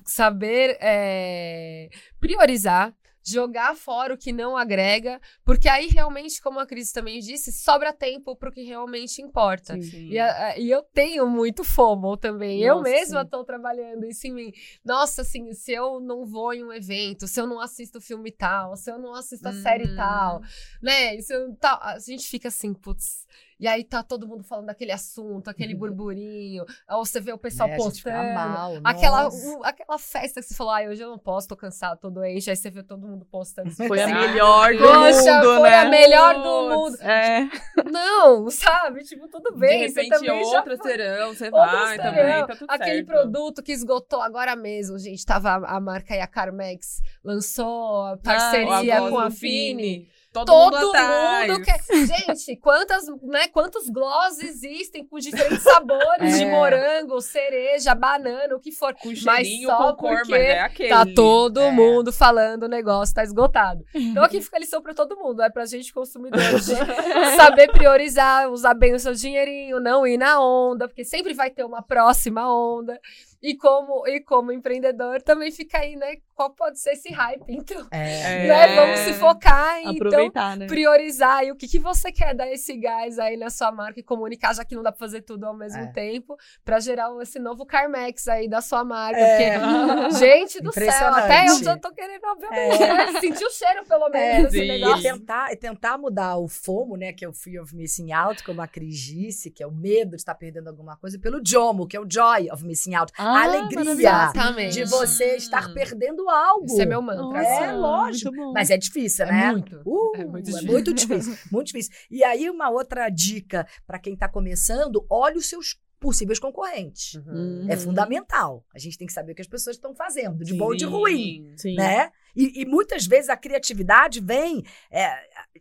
Saber é, priorizar, jogar fora o que não agrega, porque aí realmente, como a Cris também disse, sobra tempo para o que realmente importa. Sim. E, a- e eu tenho muito FOMO também. eu Nossa, mesma sim. estou trabalhando isso em mim. Nossa, assim, se eu não vou em um evento, se eu não assisto filme tal, se eu não assisto a série Hum. tal, né? Se eu, tal, a gente fica assim, putz. E aí tá todo mundo falando daquele assunto, aquele burburinho. ou você vê o pessoal É, a gente fica postando. mal, Aquela, aquela festa que você falou, ai, hoje eu não posso, tô cansado, tô doente. Aí você vê todo mundo postando. Você Foi fica a assim, melhor do Poxa, mundo, foi né? a melhor do mundo. É. Não, sabe? Tipo, tudo De bem. você repente, também já outras terão, você vai terão. também, tá tudo Aquele certo. produto que esgotou agora mesmo, gente. Tava a, a marca aí, a Carmex, lançou a parceria Ah, com a do Fini. Todo, Todo mundo mundo quer. Gente, quantas, né, quantos gloss existem com diferentes sabores de É. morango, cereja, banana, o que for. Com Mas cheirinho, só com cor, mas é aquele. Tá todo É. mundo falando o negócio tá esgotado. Então aqui fica a lição pra todo mundo, é pra gente consumidor de saber priorizar, usar bem o seu dinheirinho, não ir na onda, porque sempre vai ter uma próxima onda. E como e como empreendedor também fica aí, né, qual pode ser esse hype, então. É. Né? Vamos se focar em, então, Aproveitar, né? priorizar e o que, que você quer dar esse gás aí na sua marca e comunicar, já que não dá pra fazer tudo ao mesmo É. tempo, pra gerar esse novo Carmex aí da sua marca. É. Porque, gente do céu, até eu já tô querendo, obviamente, né? sentir o cheiro, pelo menos, desse sim. negócio. E tentar, e tentar mudar o FOMO, né, que é o Fear of Missing Out, como a Cris disse, que é o medo de estar perdendo alguma coisa, pelo JOMO, que é o Joy of Missing Out. Ah, a alegria de você estar perdendo algo. Esse é meu mantra. É, assim. lógico. Mas é difícil, É né? muito. Uh, É muito é difícil. muito difícil, muito difícil. E aí, uma outra dica para quem está começando: olhe os seus possíveis concorrentes. Uhum. É fundamental. A gente tem que saber o que as pessoas estão fazendo, de bom e de ruim. Sim. Né? E, e muitas vezes a criatividade vem. é,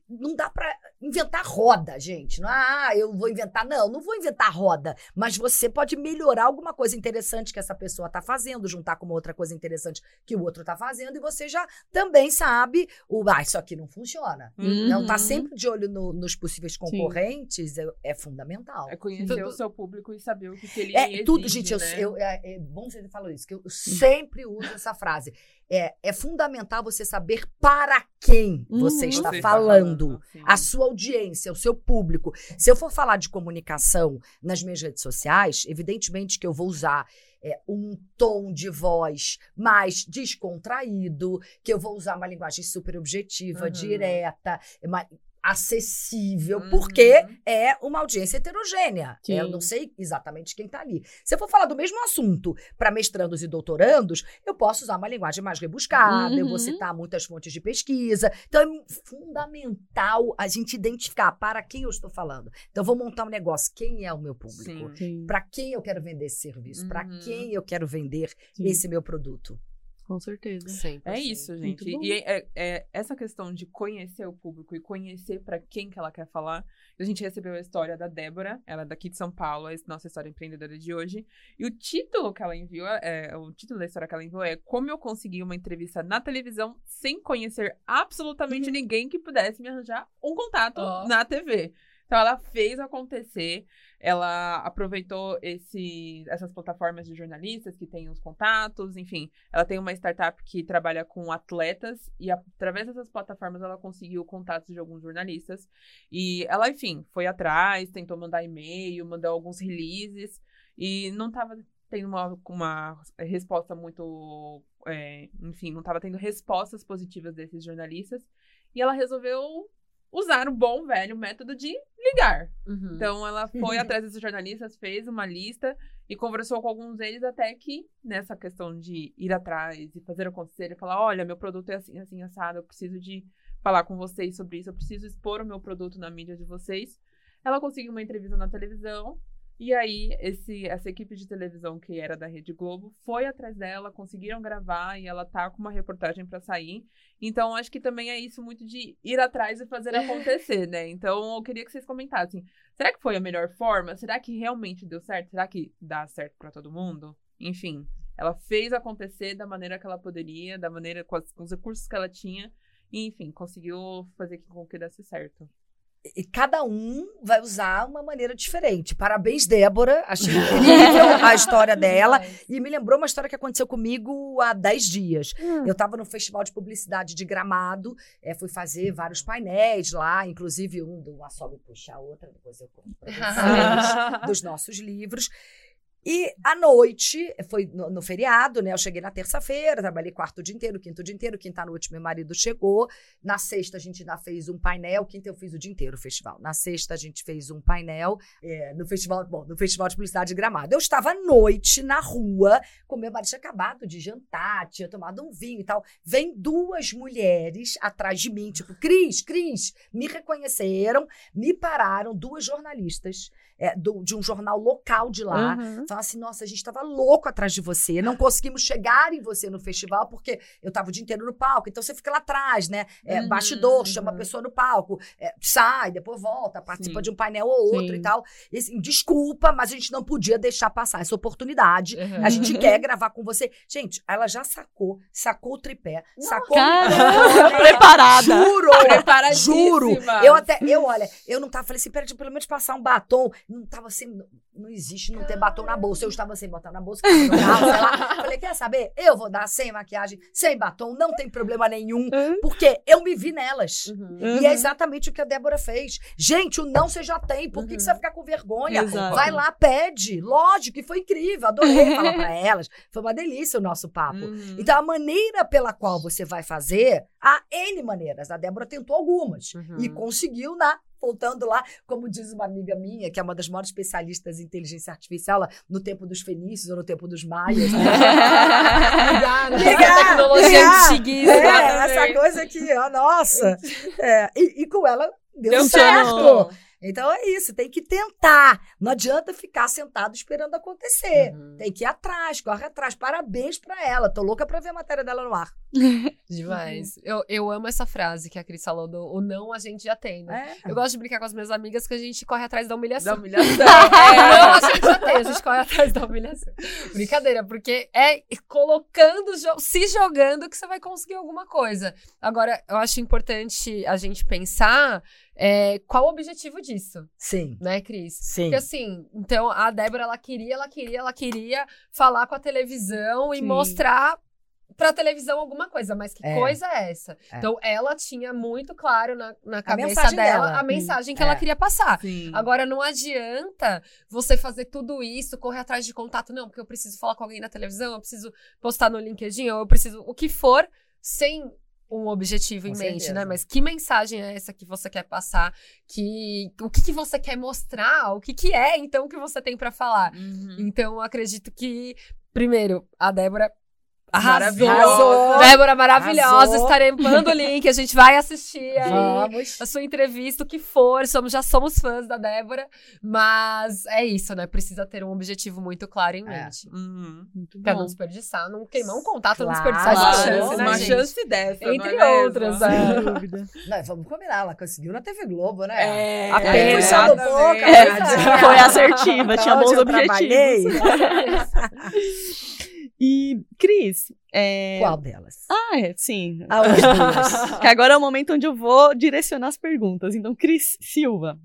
não dá para inventar roda, gente. Não, ah, eu vou inventar. Não, não vou inventar roda. Mas você pode melhorar alguma coisa interessante que essa pessoa está fazendo, juntar com uma outra coisa interessante que o outro está fazendo, e você já também sabe o. Ah, isso aqui não funciona. Uhum. Não tá sempre de olho no- nos possíveis concorrentes é, é fundamental. É conhecer Tudo- o seu público e saber o que, que ele É tudo, gente. eu- né? eu, é, é bom você ter falado isso, que eu sempre uso essa frase. É, é fundamental você saber para quem você Uhum. está Você falando. sim. A sua audiência, o seu público. Se eu for falar de comunicação nas minhas redes sociais, evidentemente que eu vou usar é, um tom de voz mais descontraído, que eu vou usar uma linguagem super objetiva, Uhum. direta, acessível, Uhum. porque é uma audiência heterogênea. Sim. Eu não sei exatamente quem está ali. Se eu for falar do mesmo assunto para mestrandos e doutorandos, eu posso usar uma linguagem mais rebuscada, eu vou Uhum. citar muitas fontes de pesquisa. Então é fundamental a gente identificar para quem eu estou falando. Então eu vou montar um negócio, quem é o meu público? Para quem eu quero vender esse serviço? Para Uhum. quem eu quero vender sim, esse meu produto? Com certeza. 100%. É isso, gente. E é, é- é essa questão de conhecer o público e conhecer pra quem que ela quer falar. A gente recebeu a história da Débora, ela é daqui de São Paulo, é a nossa história empreendedora de hoje. E o título que ela enviou, é, o título da história que ela enviou é Como eu consegui uma entrevista na televisão sem conhecer absolutamente ninguém que pudesse me arranjar um contato Ó. na TV. Então ela fez acontecer, ela aproveitou esse, essas plataformas de jornalistas que têm os contatos, enfim. Ela tem uma startup que trabalha com atletas e através dessas plataformas ela conseguiu contatos de alguns jornalistas. E ela, enfim, foi atrás, tentou mandar e-mail, mandou alguns releases e não estava tendo uma, uma resposta muito. é, enfim, não estava tendo respostas positivas desses jornalistas. E ela resolveu usar o bom velho método de ligar. Uhum. Então ela foi atrás desses jornalistas, fez uma lista e conversou com alguns deles até que nessa questão de ir atrás e fazer acontecer e falar, olha, meu produto é assim, assim, assado, eu preciso de falar com vocês sobre isso, eu preciso expor o meu produto na mídia de vocês. Ela conseguiu uma entrevista na televisão e aí esse, essa equipe de televisão que era da Rede Globo foi atrás dela, conseguiram gravar e ela tá com uma reportagem para sair. Então acho que também é isso muito de ir atrás e fazer acontecer, né? Então eu queria que vocês comentassem. Será que foi a melhor forma? Será que realmente deu certo? Será que dá certo para todo mundo? Enfim, ela fez acontecer da maneira que ela poderia, da maneira com, as- com os recursos que ela tinha, e, enfim, conseguiu fazer com que desse certo. E cada um vai usar uma maneira diferente. Parabéns, Débora. Achei incrível a história dela. E me lembrou uma história que aconteceu comigo há 10 dias. Eu estava no Festival de Publicidade de Gramado, eh, fui fazer vários painéis lá, inclusive um do Uma Sobe Puxa a Outra, depois eu conto pra vocês, dos nossos livros. E à noite, foi no, no feriado, né? Eu cheguei na terça-feira, trabalhei quarto dia inteiro, quinto dia inteiro, quinta noite meu marido chegou. Na sexta a gente ainda fez um painel, quinta eu fiz o dia inteiro o festival. Na sexta a gente fez um painel é, no festival, bom, no Festival de Publicidade de Gramado. Eu estava à noite na rua, com meu marido tinha acabado de jantar, tinha tomado um vinho e tal. Vem duas mulheres atrás de mim, tipo, Cris, Cris, me reconheceram, me pararam, duas jornalistas é, do- de um jornal local de lá. Uhum. Falaram assim, nossa, a gente tava louco atrás de você, não conseguimos chegar em você no festival porque eu tava o dia inteiro no palco, então você fica lá atrás, né? É, Uhum, bastidor, chama a uhum. pessoa no palco, é, sai, depois volta, participa Sim. de um painel ou outro Sim. e tal. E, assim, desculpa, mas a gente não podia deixar passar essa oportunidade. Uhum. A gente quer gravar com você. Gente, ela já sacou, sacou o tripé, sacou Caramba, preparada. Juro! Juro! Eu até, eu, olha, eu não tava, falei assim, pera, pelo menos passar um batom. Não tava assim, não existe não ter batom na bolsa. Eu estava sem batom na bolsa, carro, lá. Falei, quer saber? Eu vou dar sem maquiagem, sem batom, não tem problema nenhum, porque eu me vi nelas. Uhum. E é exatamente o que a Débora fez. Gente, o não você já tem. Por que, que você vai ficar com vergonha? Exato. Vai lá, pede. Lógico, e foi incrível. Adorei falar pra elas. Foi uma delícia o nosso papo. Uhum. Então, a maneira pela qual você vai fazer, há N maneiras. A Débora tentou algumas Uhum. e conseguiu na. Voltando lá, como diz uma amiga minha, que é uma das maiores especialistas em inteligência artificial, ela, no tempo dos fenícios ou no tempo dos maias. né? Ligar, né? Ligar, Essa tecnologia antiguíssima. É, essa coisa aqui, ó, nossa. É, e, e com ela deu, Deu certo. Então é isso, tem que tentar. Não adianta ficar sentado esperando acontecer. Uhum. Tem que ir atrás, corre atrás. Parabéns pra ela. Tô louca pra ver a matéria dela no ar. Demais. Eu, eu amo essa frase que a Cris falou do o não a gente já tem, né? É. Eu gosto de brincar com as minhas amigas que a gente corre atrás da Da humilhação. humilhação. Não, a gente já tem, a gente corre atrás da humilhação. Brincadeira, porque é colocando, se jogando que você vai conseguir alguma coisa. Agora, eu acho importante a gente pensar é, qual o objetivo disso, Sim, né, Cris? sim. Porque assim, então a Débora, ela queria, ela queria, ela queria falar com a televisão e Sim. mostrar pra televisão alguma coisa, mas que É. coisa é essa? É. Então ela tinha muito claro na, na cabeça mensagem dela, dela. a mensagem que É. ela queria passar. Sim. Agora, não adianta você fazer tudo isso, correr atrás de contato, não, porque eu preciso falar com alguém na televisão, eu preciso postar no LinkedIn, ou eu preciso. O que for, sem um objetivo Com em mente, certeza. né? Mas que mensagem é essa que você quer passar? Que, o que, que você quer mostrar? O que, que é, então, que você tem pra falar? Uhum. Então, eu acredito que, primeiro, a Débora arrasou. Maravilhosa. Débora maravilhosa. Arrasou. Estarei mandando o link, a gente vai assistir aí Vamos. a sua entrevista, o que for, somos, já somos fãs da Débora, mas é isso, né? Precisa ter um objetivo muito claro em É. mente. Uhum. Pra bom. não desperdiçar, não queimar um contato, não Claro, desperdiçar essa claro. chance, né, Uma gente? chance dessa, não é Entre mesmo? outras, é. Sem dúvida. Não, vamos combinar, ela conseguiu na TV Globo, né? É, Apenas. Exatamente. boca, É, tadinha. foi assertiva, tinha bons objetivos. Cris, é... Qual delas? Ah, é, sim. Ah, as duas. Que agora é o momento onde eu vou direcionar as perguntas. Então, Cris Silva,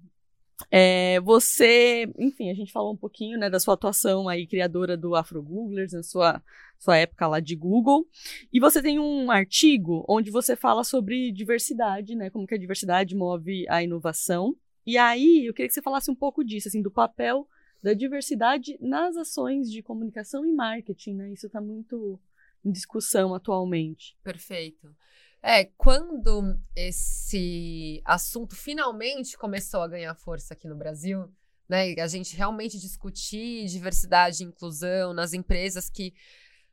é, você, enfim, a gente falou um pouquinho, né, da sua atuação aí, criadora do Afro Googlers, na sua, sua época lá de Google. E você tem um artigo onde você fala sobre diversidade, né, como que a diversidade move a inovação. E aí, eu queria que você falasse um pouco disso, assim, do papel da diversidade nas ações de comunicação e marketing, né? Isso está muito em discussão atualmente. Perfeito. É, quando esse assunto finalmente começou a ganhar força aqui no Brasil, né, e a gente realmente discutir diversidade e inclusão nas empresas que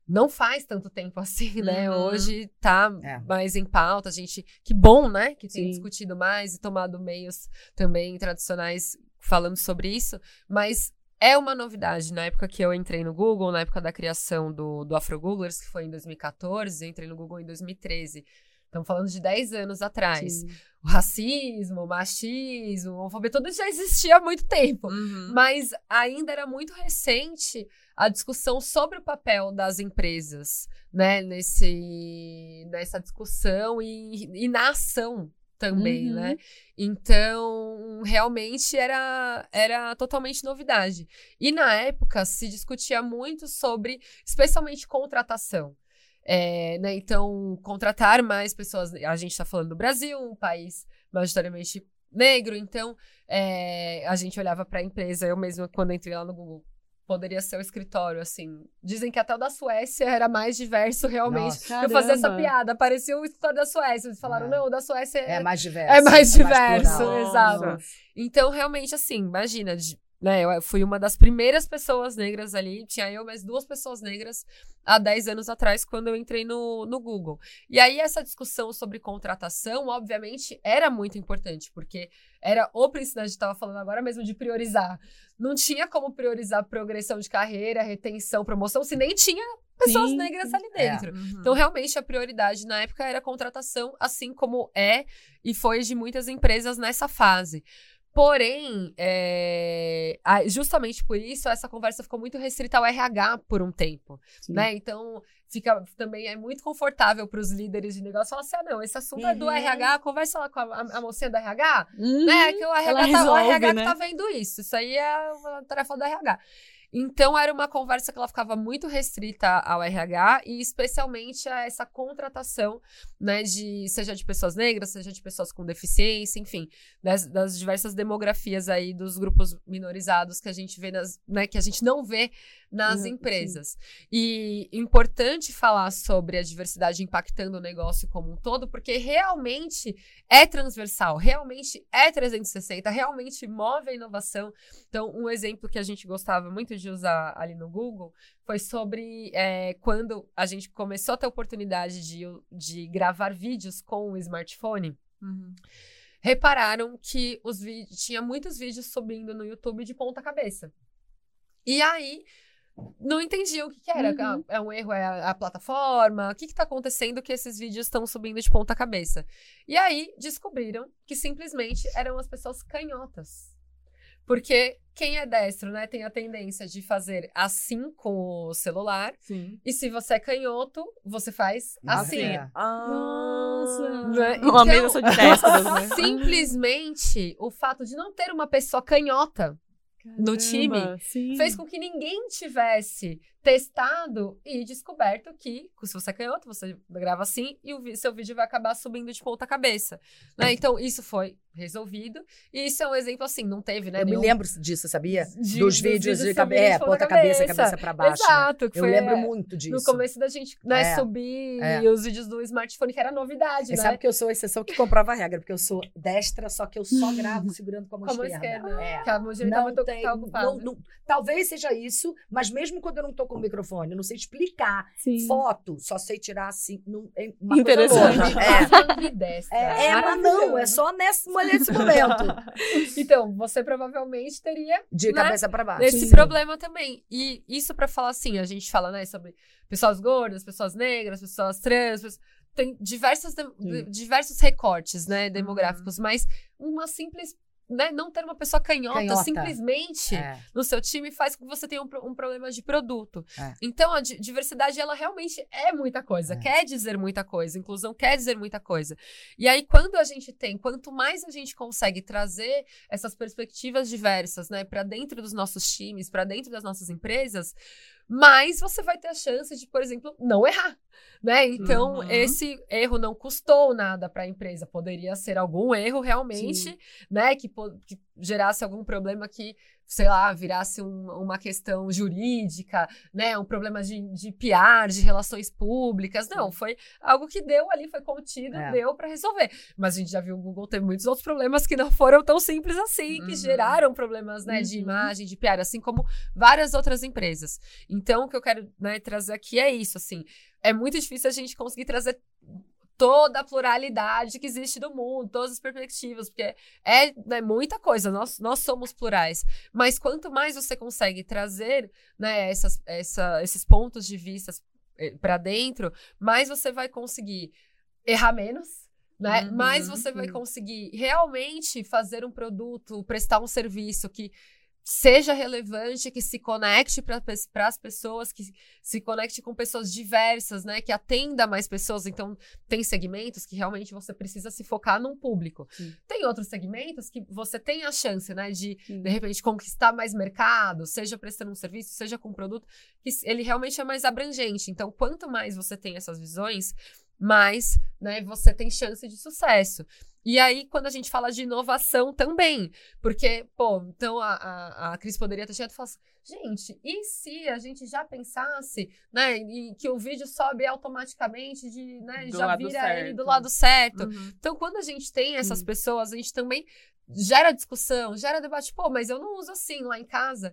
não faz tanto tempo assim, né? Uhum. Hoje tá É. mais em pauta, a gente, que bom, né, que tem Sim. discutido mais e tomado meios também tradicionais falando sobre isso, mas é uma novidade. Na época que eu entrei no Google, na época da criação do, do Afro Googlers, que foi em 2014, eu entrei no Google em 2013. Estamos falando de 10 anos atrás. Sim. O racismo, o machismo, a homofobia, tudo já existia há muito tempo. Uhum. Mas ainda era muito recente a discussão sobre o papel das empresas, né? Nesse, nessa discussão e, e na ação também, Uhum. né? Então, realmente era, era totalmente novidade. E na época se discutia muito sobre, especialmente, contratação. É, né, então, contratar mais pessoas. A gente está falando do Brasil, um país majoritariamente negro, então é, a gente olhava para a empresa. Eu mesma, quando entrei lá no Google, poderia ser o escritório, assim. Dizem que até o da Suécia era mais diverso, realmente. Nossa. eu fazia essa piada, parecia o escritório da Suécia. Eles falaram, É. não, o da Suécia É é, mais diverso. é mais diverso, plural. exato. Nossa. Então, realmente, assim, imagina, de- né, eu fui uma das primeiras pessoas negras ali, tinha eu mais duas pessoas negras há 10 anos atrás, quando eu entrei no, no Google. E aí, essa discussão sobre contratação, obviamente, era muito importante, porque era o princípio, a gente estava falando agora mesmo de priorizar. Não tinha como priorizar progressão de carreira, retenção, promoção, se nem tinha pessoas Sim, negras ali É. dentro. Uhum. Então, realmente, a prioridade na época era a contratação, assim como é e foi de muitas empresas nessa fase. Porém, é, justamente por isso, essa conversa ficou muito restrita ao RH por um tempo, Sim. né? Então, fica também é muito confortável para os líderes de negócio falar assim: ah, não, esse assunto é do Uhum. RH, conversa lá com a, a- a mocinha do RH, Uhum. né? Que o RH, tá, o resolve, RH né? que tá vendo isso. Isso aí é uma tarefa do RH. Então, era uma conversa que ela ficava muito restrita ao RH e especialmente a essa contratação, né, de, seja de pessoas negras, seja de pessoas com deficiência, enfim, das, das diversas demografias aí dos grupos minorizados que a gente vê nas, né, que a gente não vê nas Uhum, sim. empresas. E importante falar sobre a diversidade impactando o negócio como um todo, porque realmente é transversal, realmente é 360, realmente move a inovação. Então, um exemplo que a gente gostava muito de usar ali no Google foi sobre é, quando a gente começou a ter a oportunidade de, de gravar vídeos com o smartphone. Uhum. Repararam que os vídeos tinha muitos vídeos subindo no YouTube de ponta cabeça. E aí não entendiam o que, que era. Uhum. É um erro, é a, a plataforma? O que está acontecendo que esses vídeos estão subindo de ponta cabeça? E aí descobriram que simplesmente eram as pessoas canhotas. Porque quem é destro, né, tem a tendência de fazer assim com o celular. Sim. E se você é canhoto, você faz assim. É. Nossa. Né? Uma Então, mesa de né? Simplesmente o fato de não ter uma pessoa canhota no time, Caramba, sim. fez com que ninguém tivesse testado e descoberto que, se você é canhoto, você grava assim e o seu vídeo vai acabar subindo de ponta cabeça. Né? Então, isso foi resolvido. E isso é um exemplo assim, não teve, né? Eu me nenhum- lembro disso, sabia? de- dos vídeos de cabeça, é, ponta cabeça, cabeça pra baixo. né? Exato. que Eu foi, lembro é, muito disso. No começo da gente né, É, subir é. os vídeos do smartphone, que era novidade, E né? sabe que eu sou a exceção que comprova a regra, porque eu sou destra, só que eu só gravo segurando com a mão Como esquerda. esquerda. É. Que a mão direita Não muito tem, tá ocupada. não- não- talvez seja isso, mas mesmo quando eu não tô com o microfone, eu não sei explicar. Sim. Foto, só sei tirar assim, não, é uma Interessante. coisa louca. É. É, é, mas não, é só nesse, nesse momento. Então, você provavelmente teria De Né? cabeça pra baixo. esse Sim. problema também. E isso pra falar assim, a gente fala, né, sobre pessoas gordas, pessoas negras, pessoas trans, pessoas- tem diversas, Sim. diversos recortes, né, demográficos, mas uma simples, né, não ter uma pessoa canhota, Canhota. simplesmente É. no seu time faz com que você tenha um, um problema de produto. É. Então, a di- diversidade, ela realmente é muita coisa, É. quer dizer muita coisa, inclusão quer dizer muita coisa. E aí, quando a gente tem, quanto mais a gente consegue trazer essas perspectivas diversas, né, para dentro dos nossos times, para dentro das nossas empresas, mais você vai ter a chance de, por exemplo, não errar, né? Então, Uhum. esse erro não custou nada para a empresa, poderia ser algum erro realmente, né, que, que gerasse algum problema que, sei lá, virasse um- uma questão jurídica, né, um problema de, de PR, de relações públicas. Não, foi algo que deu ali, foi contido, É. deu para resolver. Mas a gente já viu o Google ter muitos outros problemas que não foram tão simples assim, que Uhum. geraram problemas, né, de Uhum. imagem, de PR, assim como várias outras empresas. Então, o que eu quero né, trazer aqui é isso, assim, é muito difícil a gente conseguir trazer toda a pluralidade que existe no mundo, todas as perspectivas, porque é né, muita coisa, nós, nós somos plurais. Mas quanto mais você consegue trazer né, essas, essa- esses pontos de vista para dentro, mais você vai conseguir errar menos. Né? Uhum, mais você vai sim. conseguir realmente fazer um produto, prestar um serviço que seja relevante, que se conecte para as pessoas, que se conecte com pessoas diversas, né? Que atenda mais pessoas. Então, tem segmentos que realmente você precisa se focar num público. Sim. Tem outros segmentos que você tem a chance, né? De, Sim. de repente, conquistar mais mercado, seja prestando um serviço, seja com um produto, que ele realmente é mais abrangente. Então, quanto mais você tem essas visões, mais né, você tem chance de sucesso. E aí, quando a gente fala de inovação também, porque, pô, então a, a, a Cris poderia ter chegado e falado assim, gente, e se a gente já pensasse, né, e que o vídeo sobe automaticamente, de, né, Do já vira ele do certo. lado certo. Uhum. Então, quando a gente tem essas Sim. pessoas, a gente também gera discussão, gera debate, pô, mas eu não uso assim lá em casa.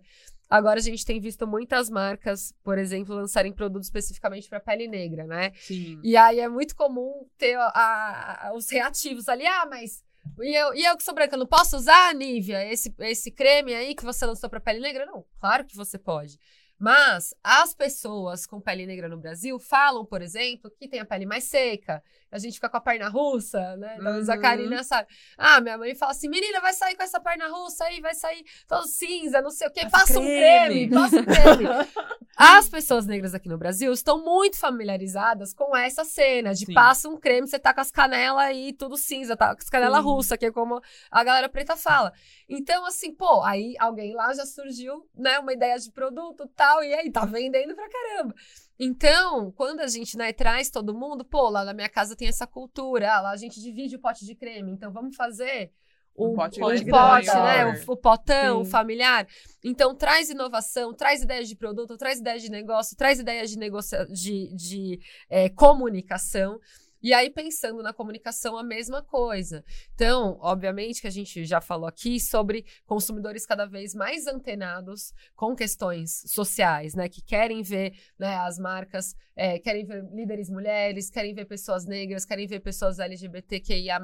Agora a gente tem visto muitas marcas, por exemplo, lançarem produtos especificamente para pele negra, né? Sim. E aí é muito comum ter a- a- os reativos ali, ah, mas e eu, e eu que sou branca, não posso usar, Nívia, esse, esse creme aí que você lançou para pele negra? Não, claro que você pode. Mas as pessoas com pele negra no Brasil falam, por exemplo, que tem a pele mais seca, a gente fica com a perna russa, né? A Uhum. Karina sabe. Ah, minha mãe fala assim: menina, vai sair com essa perna russa aí, vai sair todo cinza, não sei o quê, Passa um creme, creme." passa um creme. As pessoas negras aqui no Brasil estão muito familiarizadas com essa cena de Sim. passa um creme, você tá com as canelas aí tudo cinza, tá com as canelas Sim. russa, que é como a galera preta fala. Então, assim, pô, aí alguém lá já surgiu, né, uma ideia de produto e tal, e aí tá vendendo pra caramba. Então, quando a gente, né, traz todo mundo, pô, lá na minha casa tem essa cultura, ah, lá a gente divide o pote de creme, então vamos fazer o Um pote o pote, né, o, o potão, o Sim. familiar. Então, traz inovação, traz ideias de produto, traz ideias de negócio, traz ideias de, negocia de, de eh, comunicação. E aí, pensando na comunicação, a mesma coisa. Então, obviamente que a gente já falou aqui sobre consumidores cada vez mais antenados com questões sociais, né? Que querem ver né, as marcas, eh, querem ver líderes mulheres, querem ver pessoas negras, querem ver pessoas LGBTQIA+.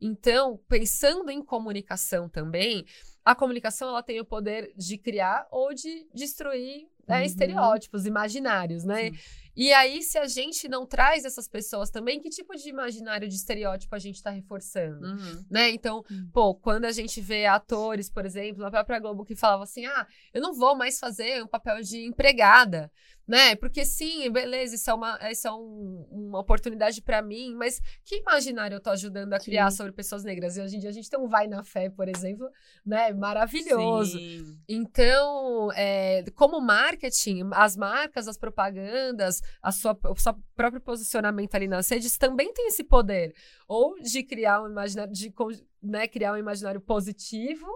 Então, pensando em comunicação também, a comunicação ela tem o poder de criar ou de destruir né, Uhum. estereótipos imaginários, né? E aí, se a gente não traz essas pessoas também, que tipo de imaginário de estereótipo a gente está reforçando? Uhum. Né? Então, Hum. pô, quando a gente vê atores, por exemplo, na própria Globo que falavam assim: ah, eu não vou mais fazer um papel de empregada, né? Porque sim, beleza, isso é uma, isso é um- uma oportunidade pra mim, mas que imaginário eu tô ajudando a criar Sim. sobre pessoas negras? E hoje em dia a gente tem um Vai na Fé, por exemplo, né? Maravilhoso. Sim. Então, é, como marketing, as marcas, as propagandas, a sua, o seu próprio posicionamento ali nas redes também tem esse poder. Ou de criar um imaginário, de né, criar um imaginário positivo,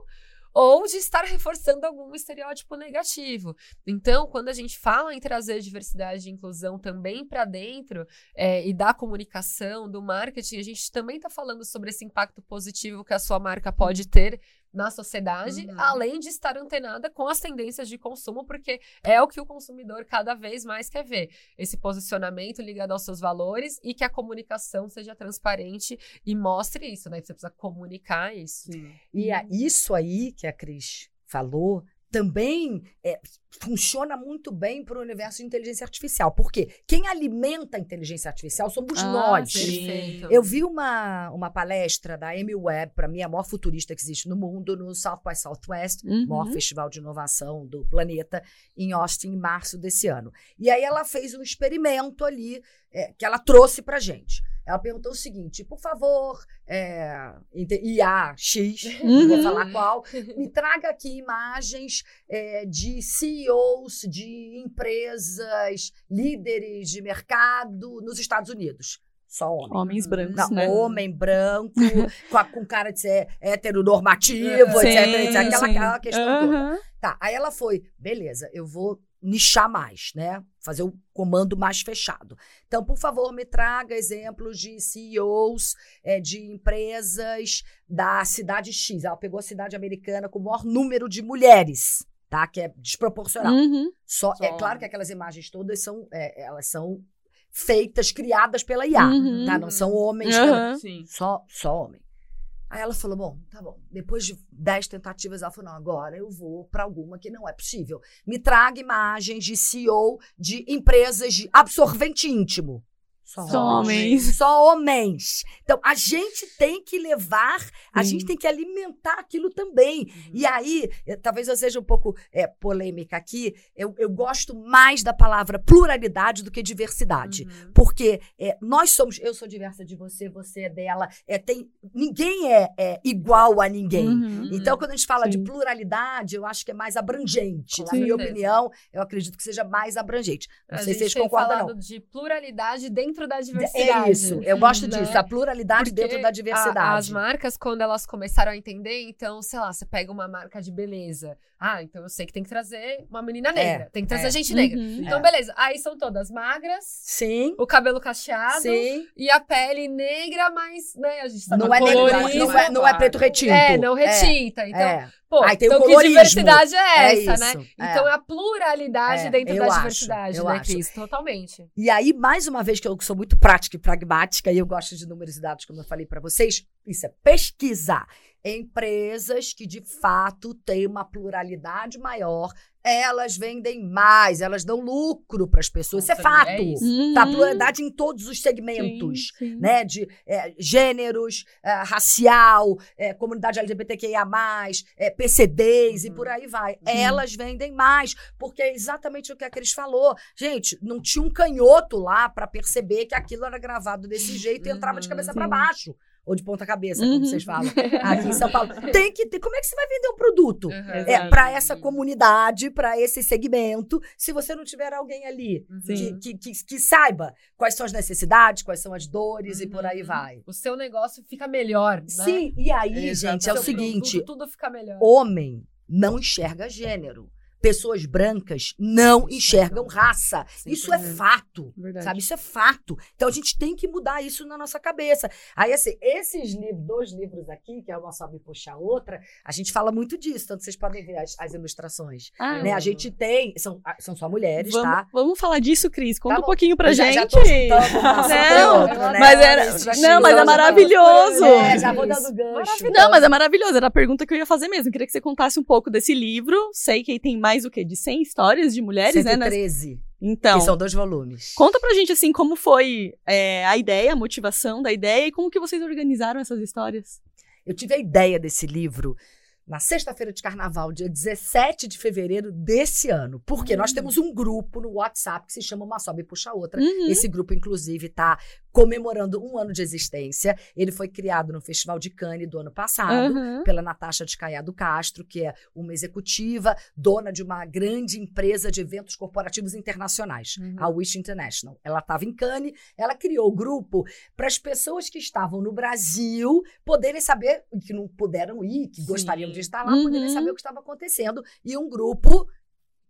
ou de estar reforçando algum estereótipo negativo. Então, quando a gente fala em trazer diversidade e inclusão também para dentro é, e da comunicação, do marketing, a gente também está falando sobre esse impacto positivo que a sua marca pode ter na sociedade, Uhum. além de estar antenada com as tendências de consumo, porque é o que o consumidor cada vez mais quer ver. Esse posicionamento ligado aos seus valores e que a comunicação seja transparente e mostre isso, né? Você precisa comunicar isso. Sim. E a- isso aí que a Cris falou também é, funciona muito bem para o universo de inteligência artificial. Porque quem alimenta a inteligência artificial somos Ah, nós. Perfeito. Eu vi uma, uma palestra da Amy Webb, para mim a maior futurista que existe no mundo, no South by Southwest, Uhum. maior festival de inovação do planeta, em Austin, em março desse ano. E aí ela fez um experimento ali é, que ela trouxe pra gente. Ela perguntou o seguinte: por favor, é, inte- IAX, não vou Uhum. falar qual, me traga aqui imagens é, de CEOs de empresas, líderes de mercado nos Estados Unidos. Só homem. Homens brancos, Não, né? homem branco, com, a- com cara de ser heteronormativo, Sim, etc, etc. Aquela, sim. aquela questão toda. Aham. Tá, aí ela foi, beleza, eu vou nichar mais, né? Fazer o comando mais fechado. Então, por favor, me traga exemplos de CEOs é, de empresas da cidade X. Ela pegou a cidade americana com o maior número de mulheres, tá? Que é desproporcional. Uhum. Só, Só é claro que aquelas imagens todas são, é, elas são feitas, criadas pela IA, Uhum. tá? Não são homens. Sim. só, só homem. Aí ela falou: bom, tá bom. Depois de dez tentativas, ela falou: não, agora eu vou para alguma que não é possível. Me traga imagens de CEO de empresas de absorvente íntimo. Só, Só homens. Só homens. Então, a gente tem que levar, a Sim. gente tem que alimentar aquilo também. Uhum. E aí, eh, talvez eu seja um pouco eh, polêmica aqui, eu, eu gosto mais da palavra pluralidade do que diversidade. Uhum. Porque é, nós somos, eu sou diversa de você, você é dela, é, tem, ninguém é, é igual a ninguém. Uhum. Então, quando a gente fala de Sim. pluralidade, eu acho que é mais abrangente. Com Na minha opinião, eu acredito que seja mais abrangente. Não A sei se vocês concordam, falado não. de pluralidade dentro da diversidade. É isso, eu gosto Né? disso, a pluralidade Porque dentro da a- diversidade. as marcas, quando elas começaram a entender, então, sei lá, você pega uma marca de beleza. Ah, então eu sei que tem que trazer uma menina negra, tem que trazer é. gente negra. Uhum. Então, É. beleza. Aí são todas magras, Sim, o cabelo cacheado sim. e a pele negra, mas, né, a gente tá Não é, negro, colorismo. não, é, não é preto retinto. É, não retinta. Então, é. Pô, tem então que diversidade é É essa, né? isso, é. Então é a pluralidade É, dentro da acho, diversidade, né, acho. Cris? Totalmente. E aí, mais uma vez, que eu sou muito prática e pragmática, e eu gosto de números e dados, como eu falei para vocês, isso é pesquisar. Empresas que de fato têm uma pluralidade maior, elas vendem mais, elas dão lucro para as pessoas. Isso é Nossa, fato. é isso. Uhum. Tá? Pluralidade em todos os segmentos. Sim, sim. Né, de é, gêneros, é, racial, é, comunidade LGBTQIA, é, PCDs e Uhum. por aí vai. Elas vendem mais, porque é exatamente o que a Cris falou. Gente, não tinha um canhoto lá para perceber que aquilo era gravado desse jeito e entrava de Uhum. cabeça para baixo. Ou de ponta cabeça, Uhum. como vocês falam aqui em São Paulo. Tem que ter. Como é que você vai vender um produto? Uhum. É, para essa comunidade, para esse segmento, se você não tiver alguém ali Uhum. Que, que, que, que saiba quais são as necessidades, quais são as dores e por aí Uhum. vai. O seu negócio fica melhor, né? Sim, e aí, Exatamente. gente, é o seguinte: produto, tudo fica melhor. homem não enxerga gênero. Pessoas brancas não enxergam raça. Isso é 100%. fato. Verdade. Sabe, isso é fato. Então a gente tem que mudar isso na nossa cabeça. Aí, assim, esses livros, dois livros aqui, que é uma sobe puxar a outra, a gente fala muito disso, tanto vocês podem ver as, as ilustrações. Ah, Né? A gente tem, são, são só mulheres, vamos, tá? vamos falar disso, Cris. Conta Tá um pouquinho pra já- gente. já tô Não, outro, né? mas era- não, mas é maravilhoso. É, já vou dando gancho. Não, mas é maravilhoso. Era a pergunta que eu ia fazer mesmo. Queria que você contasse um pouco desse livro. Sei que tem mais o quê? De 100 histórias de mulheres, né? nas- 113, Então, que são dois volumes. conta pra gente, assim, como foi é, a ideia, a motivação da ideia e como que vocês organizaram essas histórias. Eu tive a ideia desse livro na sexta-feira de carnaval, dia 17 de fevereiro desse ano. Porque nós Hum. temos um grupo no WhatsApp que se chama Uma Sobe e Puxa Outra. Uhum. Esse grupo, inclusive, está comemorando um ano de existência. Ele foi criado no Festival de Cannes do ano passado. Uhum. Pela Natasha de Caiado Castro, que é uma executiva, dona de uma grande empresa de eventos corporativos internacionais, Uhum. a Wish International. Ela estava em Cannes, ela criou o grupo para as pessoas que estavam no Brasil poderem saber, que não puderam ir, que Sim. gostariam de estar lá, Uhum. poderem saber o que estava acontecendo. E um grupo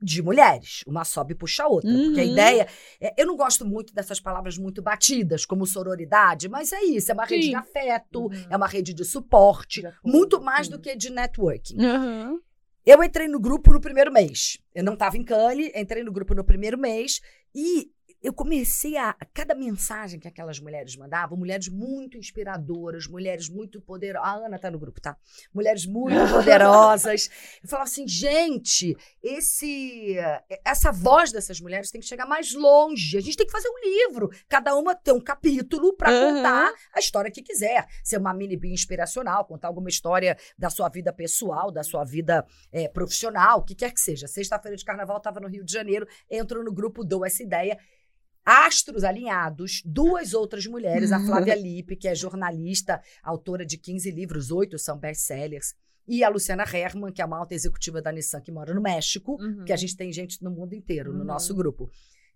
de mulheres, uma sobe e puxa a outra, porque a Uhum. ideia, é- eu não gosto muito dessas palavras muito batidas, como sororidade, mas é isso, é uma rede Sim. de afeto, Uhum. é uma rede de suporte, muito mais sim. do que de networking. Uhum. Eu entrei no grupo no primeiro mês. Eu não estava em Cannes, entrei no grupo no primeiro mês e eu comecei a. Cada mensagem que aquelas mulheres mandavam, mulheres muito inspiradoras, mulheres muito poderosas. A Ana tá no grupo, tá? Mulheres muito poderosas. Eu falava assim, gente, esse, essa voz dessas mulheres tem que chegar mais longe. A gente tem que fazer um livro. Cada uma tem um capítulo para Aham. contar a história que quiser. Ser uma mini bio inspiracional, contar alguma história da sua vida pessoal, da sua vida é, profissional, o que quer que seja. Sexta-feira de carnaval, estava no Rio de Janeiro, entro no grupo, dou essa ideia. Astros alinhados, duas outras mulheres, a Flávia Lippe, que é jornalista, autora de 15 livros, oito são best-sellers, e a Luciana Herman, que é uma alta executiva da Nissan, que mora no México, Uhum. que a gente tem gente no mundo inteiro, no Uhum. nosso grupo.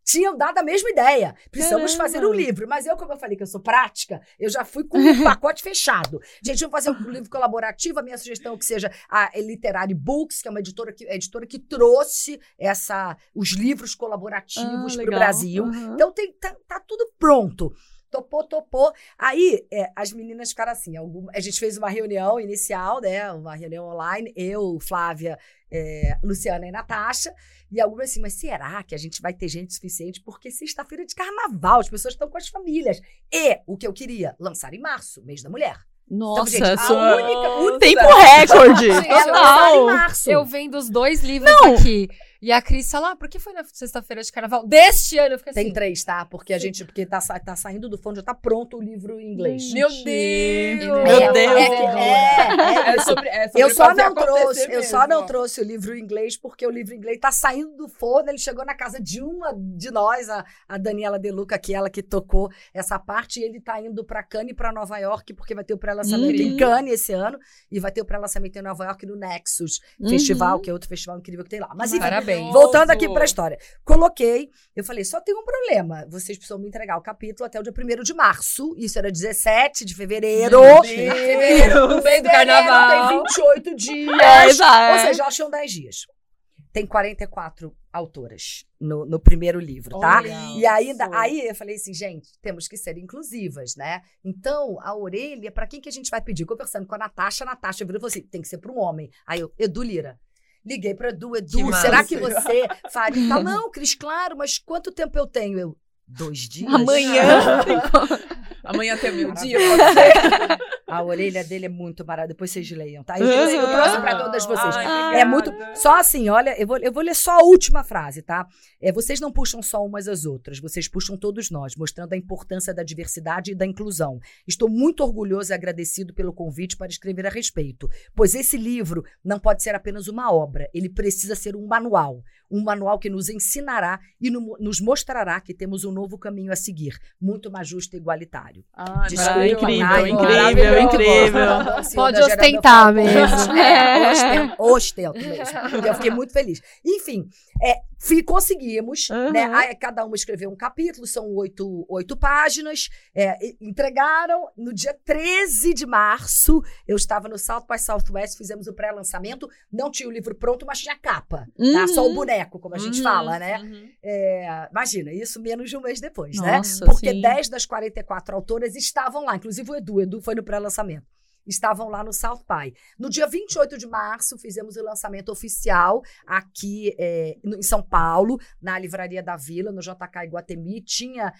Tinham dado a mesma ideia. Precisamos Caramba. fazer um livro. Mas eu, como eu falei que eu sou prática, eu já fui com um pacote fechado. Gente, vamos fazer um livro colaborativo. A minha sugestão é que seja a Literary Books, que é uma editora que, a editora que trouxe essa, os livros colaborativos Ah, para o. Brasil. Uhum. Então tem, tá, tá tudo pronto. Topou, topou. Aí é, as meninas ficaram assim. alguma- a gente fez uma reunião inicial, né? Uma reunião online. Eu, Flávia, é, Luciana e Natasha. E algumas assim, mas será que a gente vai ter gente suficiente? Porque sexta-feira é de carnaval, as pessoas estão com as famílias. E o que eu queria? Lançar em março, mês da mulher. Nossa, gente, a sua... única- Nossa. tempo recorde. Gente, É março. Eu vendo os dois livros Não. aqui. E a Cris fala, ah, por que foi na sexta-feira de carnaval deste ano? Eu fiquei Tem assim, três, tá? Porque a gente, porque tá, tá saindo do fundo, já tá pronto o livro em inglês. Meu. Deus! Meu é, Deus. É, que- é, é É isso. sobre, é sobre Eu só não trouxe, eu só não trouxe o livro em inglês porque o livro em inglês tá saindo do forno, ele chegou na casa de uma de nós, a, a Daniela De Luca, que é ela que tocou essa parte, e ele tá indo para Cannes e para Nova York, porque vai ter o pré-lançamento Uhum. em Cannes esse ano e vai ter o pré-lançamento em Nova York no Nexus Uhum. Festival, que é outro festival incrível que tem lá. Mas enfim, Parabéns. Voltando aqui para a história. Coloquei, eu falei, só tem um problema. Vocês precisam me entregar o capítulo até o dia 1 de março. Isso era 17 de fevereiro. Fevereiro, Deus. Mês do carnaval. Tem 28 dias. É, exato. Ou seja, elas tinham 10 dias. Tem 44 autoras no, no primeiro livro, tá? Olha E ainda, isso. aí eu falei assim, gente, temos que ser inclusivas, né? Então, a orelha, pra quem que a gente vai pedir? Conversando com a Natasha, a Natasha virou e falou assim: tem que ser para um homem. Aí eu, Edu Lira. Liguei para Edu, Edu, Que será massa. que você faria? Tal? Não, Cris, claro, mas quanto tempo eu tenho? Eu, dois dias. Amanhã. Amanhã até meu dia, pode ser. A orelha dele é muito barata. Depois vocês leiam, tá? Eu, eu, eu trouxe para todas vocês. Ai, É muito. Só assim, olha, eu vou, eu vou ler só a última frase, tá? É, vocês não puxam só umas às outras, vocês puxam todos nós, mostrando a importância da diversidade e da inclusão. Estou muito orgulhoso e agradecido pelo convite para escrever a respeito, pois esse livro não pode ser apenas uma obra, ele precisa ser um manual. Um manual que nos ensinará e no- nos mostrará que temos um novo caminho a seguir, muito mais justo e igualitário. Ai, Desculpa, incrível, Ai, incrível, incrível. Pode ostentar mesmo. É, ostento, ostento mesmo. Eu fiquei muito feliz. Enfim, é, fi- conseguimos, Uhum. né? Aí cada uma escreveu um capítulo, são oito, oito páginas. é, entregaram no dia 13 de março. Eu estava no South by Southwest, fizemos o pré-lançamento. Não tinha o livro pronto, mas tinha capa. Tá? Só o Uhum. Como a gente Uhum, fala, né? uhum. É, imagina, isso menos de um mês depois, né? Nossa, Porque sim. 10 das 44 autoras estavam lá, inclusive o Edu. O Edu foi no pré-lançamento. Estavam lá no South By. No dia 28 de março, fizemos o lançamento oficial aqui é, em São Paulo, na Livraria da Vila, no JK Iguatemi. Tinha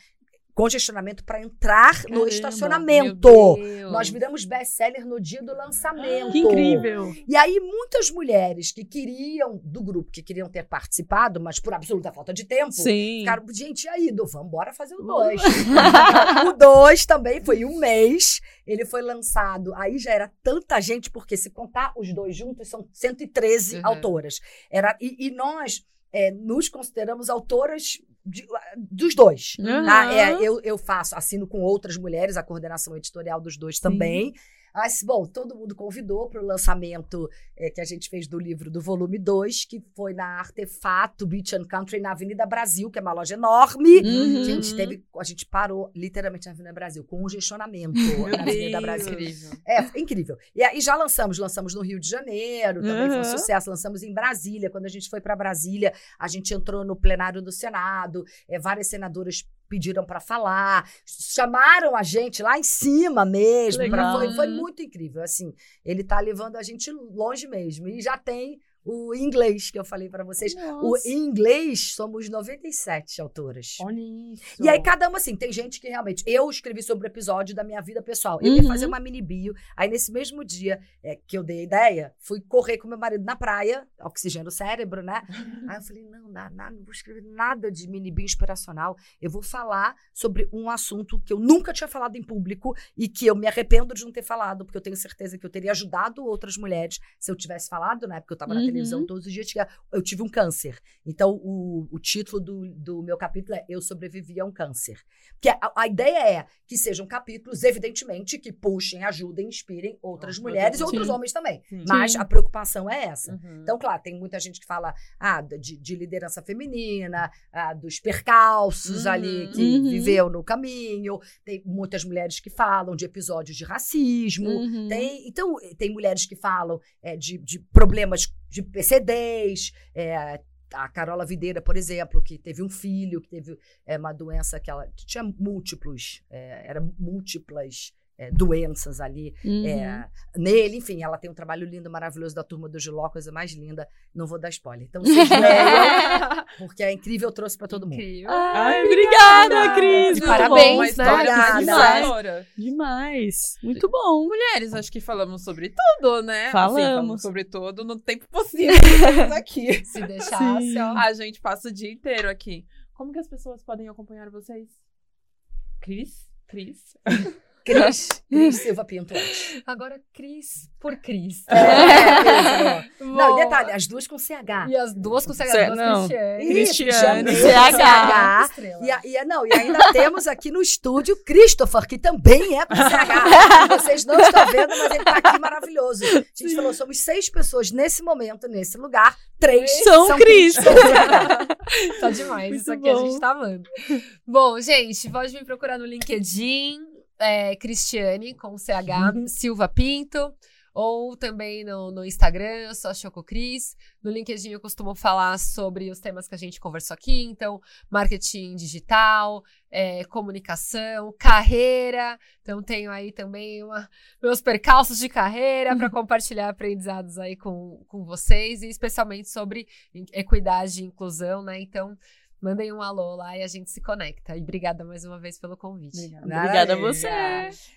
congestionamento para entrar no Caramba, estacionamento. Meu Deus. Nós viramos best-seller no dia do lançamento. Que incrível. E aí, muitas mulheres que queriam, do grupo, que queriam ter participado, mas por absoluta falta de tempo, Sim. ficaram, gente, e aí, Do, vamos embora fazer o dois. o dois também foi um mês. Ele foi lançado, aí já era tanta gente, porque se contar os dois juntos, são 113 Uhum. autoras. Era, e, e nós é, nos consideramos autoras de- dos dois. Uhum. Tá? É, eu, eu faço, assino com outras mulheres, a coordenação editorial dos dois também. Mas, bom, todo mundo convidou para o lançamento é, que a gente fez do livro do volume 2, que foi na Artefato Beach and Country, na Avenida Brasil, que é uma loja enorme. Uhum. Gente, teve, a gente parou literalmente na Avenida Brasil, com congestionamento na Avenida. Brasil. Incrível. É, foi incrível. E aí já lançamos, lançamos no Rio de Janeiro, também foi um Uhum. sucesso. Lançamos em Brasília. Quando a gente foi para Brasília, a gente entrou no plenário do Senado, é, várias senadoras pediram para falar, chamaram a gente lá em cima mesmo. pra- foi, foi muito incrível. Assim, ele tá levando a gente longe mesmo. E já tem o inglês que eu falei para vocês. O Nossa. em inglês somos 97 autoras. Olha isso. E aí, cada uma, assim, tem gente que realmente. Eu escrevi sobre o episódio da minha vida pessoal. Eu ia Uhum. fazer uma mini bio. Aí, nesse mesmo dia é, que eu dei a ideia, fui correr com meu marido na praia, oxigênio o cérebro, né? aí eu falei: não, não, não, não vou escrever nada de mini bio inspiracional. Eu vou falar sobre um assunto que eu nunca tinha falado em público e que eu me arrependo de não ter falado, porque eu tenho certeza que eu teria ajudado outras mulheres se eu tivesse falado, né? Porque eu tava na Uhum. Televisão todos os dias. Eu tive um câncer. Então, o, o título do, do meu capítulo é Eu Sobrevivi a um Câncer. Porque a, a ideia é que sejam capítulos, evidentemente, que puxem, ajudem, inspirem outras Outras mulheres e outros homens também. Sim. Mas a preocupação é essa. Uhum. Então, claro, tem muita gente que fala ah, de, de liderança feminina, ah, dos percalços Uhum. ali que Uhum. viveu no caminho. Tem muitas mulheres que falam de episódios de racismo. Uhum. Tem, então, tem mulheres que falam é, de, de problemas de PCDs. é, a Carola Videira, por exemplo, que teve um filho, que teve é, uma doença que ela tinha múltiplos, é, era múltiplas é, doenças ali Uhum. é, nele. Enfim, ela tem um trabalho lindo, maravilhoso da turma do Giló, coisa mais linda. Não vou dar spoiler. Então, vocês leiam, porque é incrível, eu trouxe para todo mundo. Incrível. Ai, obrigada, Cris. E parabéns, bom. Uma né? história Obrigada. inspiradora. Demais. Muito bom. Mulheres, acho que falamos sobre tudo, né? Assim, Falamos. sobre tudo no tempo possível aqui. Se deixasse, Sim. ó. A gente passa o dia inteiro aqui. Como que as pessoas podem acompanhar vocês? Cris? Cris? Cris, Cris Silva Pinto. antes. Agora, Cris por Cris. É, é, Não, Bom, e detalhe, as duas com CH. E as duas com CH, Cê- duas não. Cristiane. CH. Estrela. E, a- e a- não, e ainda temos aqui no estúdio Christopher, que também é com CH. Vocês não estão vendo, mas ele está aqui maravilhoso. A gente falou, somos seis pessoas nesse momento, nesse lugar. Três São Cris. com CH. Tá demais, Muito isso aqui a bom. gente tá amando. Bom, gente, pode me procurar no LinkedIn, é, Cristiane, com CH, Uhum. Silva Pinto, ou também no, no Instagram, eu sou a Choco Cris. No LinkedIn eu costumo falar sobre os temas que a gente conversou aqui, então, marketing digital, é, comunicação, carreira. Então, tenho aí também uma- meus percalços de carreira para compartilhar aprendizados aí com, com vocês, e especialmente sobre equidade e inclusão, né? Então, Mandem um alô lá e a gente se conecta. E obrigada mais uma vez pelo convite. Obrigada, obrigada a você.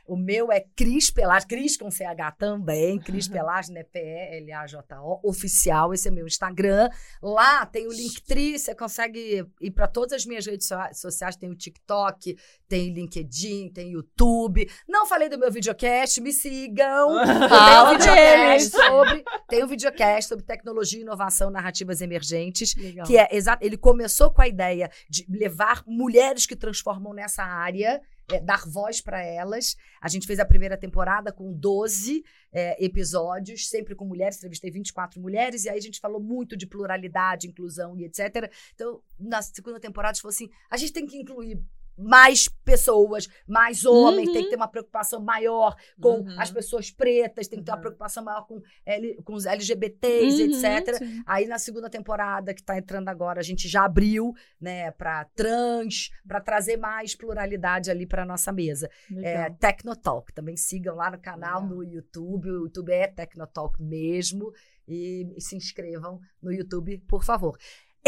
O meu é Cris Pelage, Cris com CH também, Cris Pelage, né? P-E-L-A-J-O, oficial. Esse é meu Instagram. Lá tem o Linktree, você consegue ir para todas as minhas redes sociais. Tem o TikTok, tem LinkedIn, tem YouTube. Não falei do meu videocast, me sigam. Fala tem um videocast sobre, tem um videocast sobre tecnologia, inovação, narrativas emergentes, Legal. que é exato. Ele começou com a ideia de levar mulheres que transformam nessa área. É, dar voz para elas. A gente fez a primeira temporada com 12 é, episódios, sempre com mulheres, entrevistei 24 mulheres, e aí a gente falou muito de pluralidade, inclusão e etc. Então, na segunda temporada, a gente falou assim: a gente tem que incluir mais pessoas, mais homens, uhum. tem que uhum. ter uma preocupação maior com uhum. as pessoas pretas, tem que ter uma uhum. preocupação maior com, L, com os LGBTs, uhum, etc. Sim. Aí na segunda temporada que está entrando agora, a gente já abriu, né, para trans, para trazer mais pluralidade ali para nossa mesa. É, Tecnotalk, também sigam lá no canal Legal. no YouTube, o YouTube é Tecnotalk mesmo e, e se inscrevam no YouTube, por favor.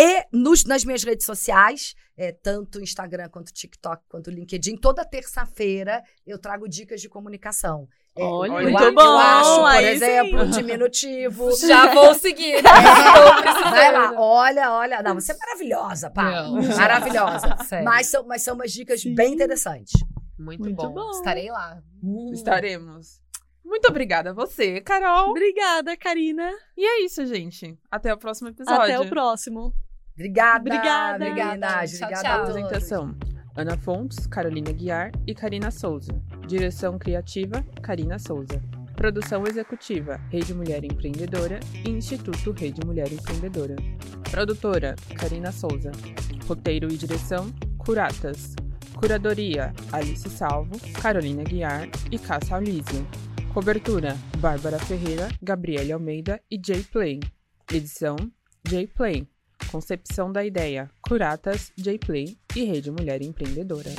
E nos, nas minhas redes sociais, é, tanto Instagram quanto TikTok quanto LinkedIn, toda terça-feira eu trago dicas de comunicação. É, Olha, eu, muito eu, bom. Eu acho, por exemplo, sim. diminutivo. Já vou seguir. É, vai lá, olha, olha. Não, você é maravilhosa, pá. Não. Maravilhosa. Mas são, mas são umas dicas sim. bem interessantes. Muito, muito bom. bom. Estarei lá. Hum. Estaremos. Muito obrigada a você, Carol. Obrigada, Karina. E é isso, gente. Até o próximo episódio. Até o próximo. Obrigada. Obrigada. Obrigada. Tchau, obrigada tchau. Apresentação. Ana Fontes, Carolina Guiar e Karina Souza. Direção criativa, Karina Souza. Produção executiva, Rede Mulher Empreendedora e Instituto Rede Mulher Empreendedora. Produtora, Karina Souza. Roteiro e direção, Curatas. Curadoria, Alice Salvo, Carolina Guiar e Cássia Alísio. Cobertura, Bárbara Ferreira, Gabriele Almeida e Jay Play. Edição, Jay Play. Concepção da ideia, Curatas, J-Play e Rede Mulher Empreendedora.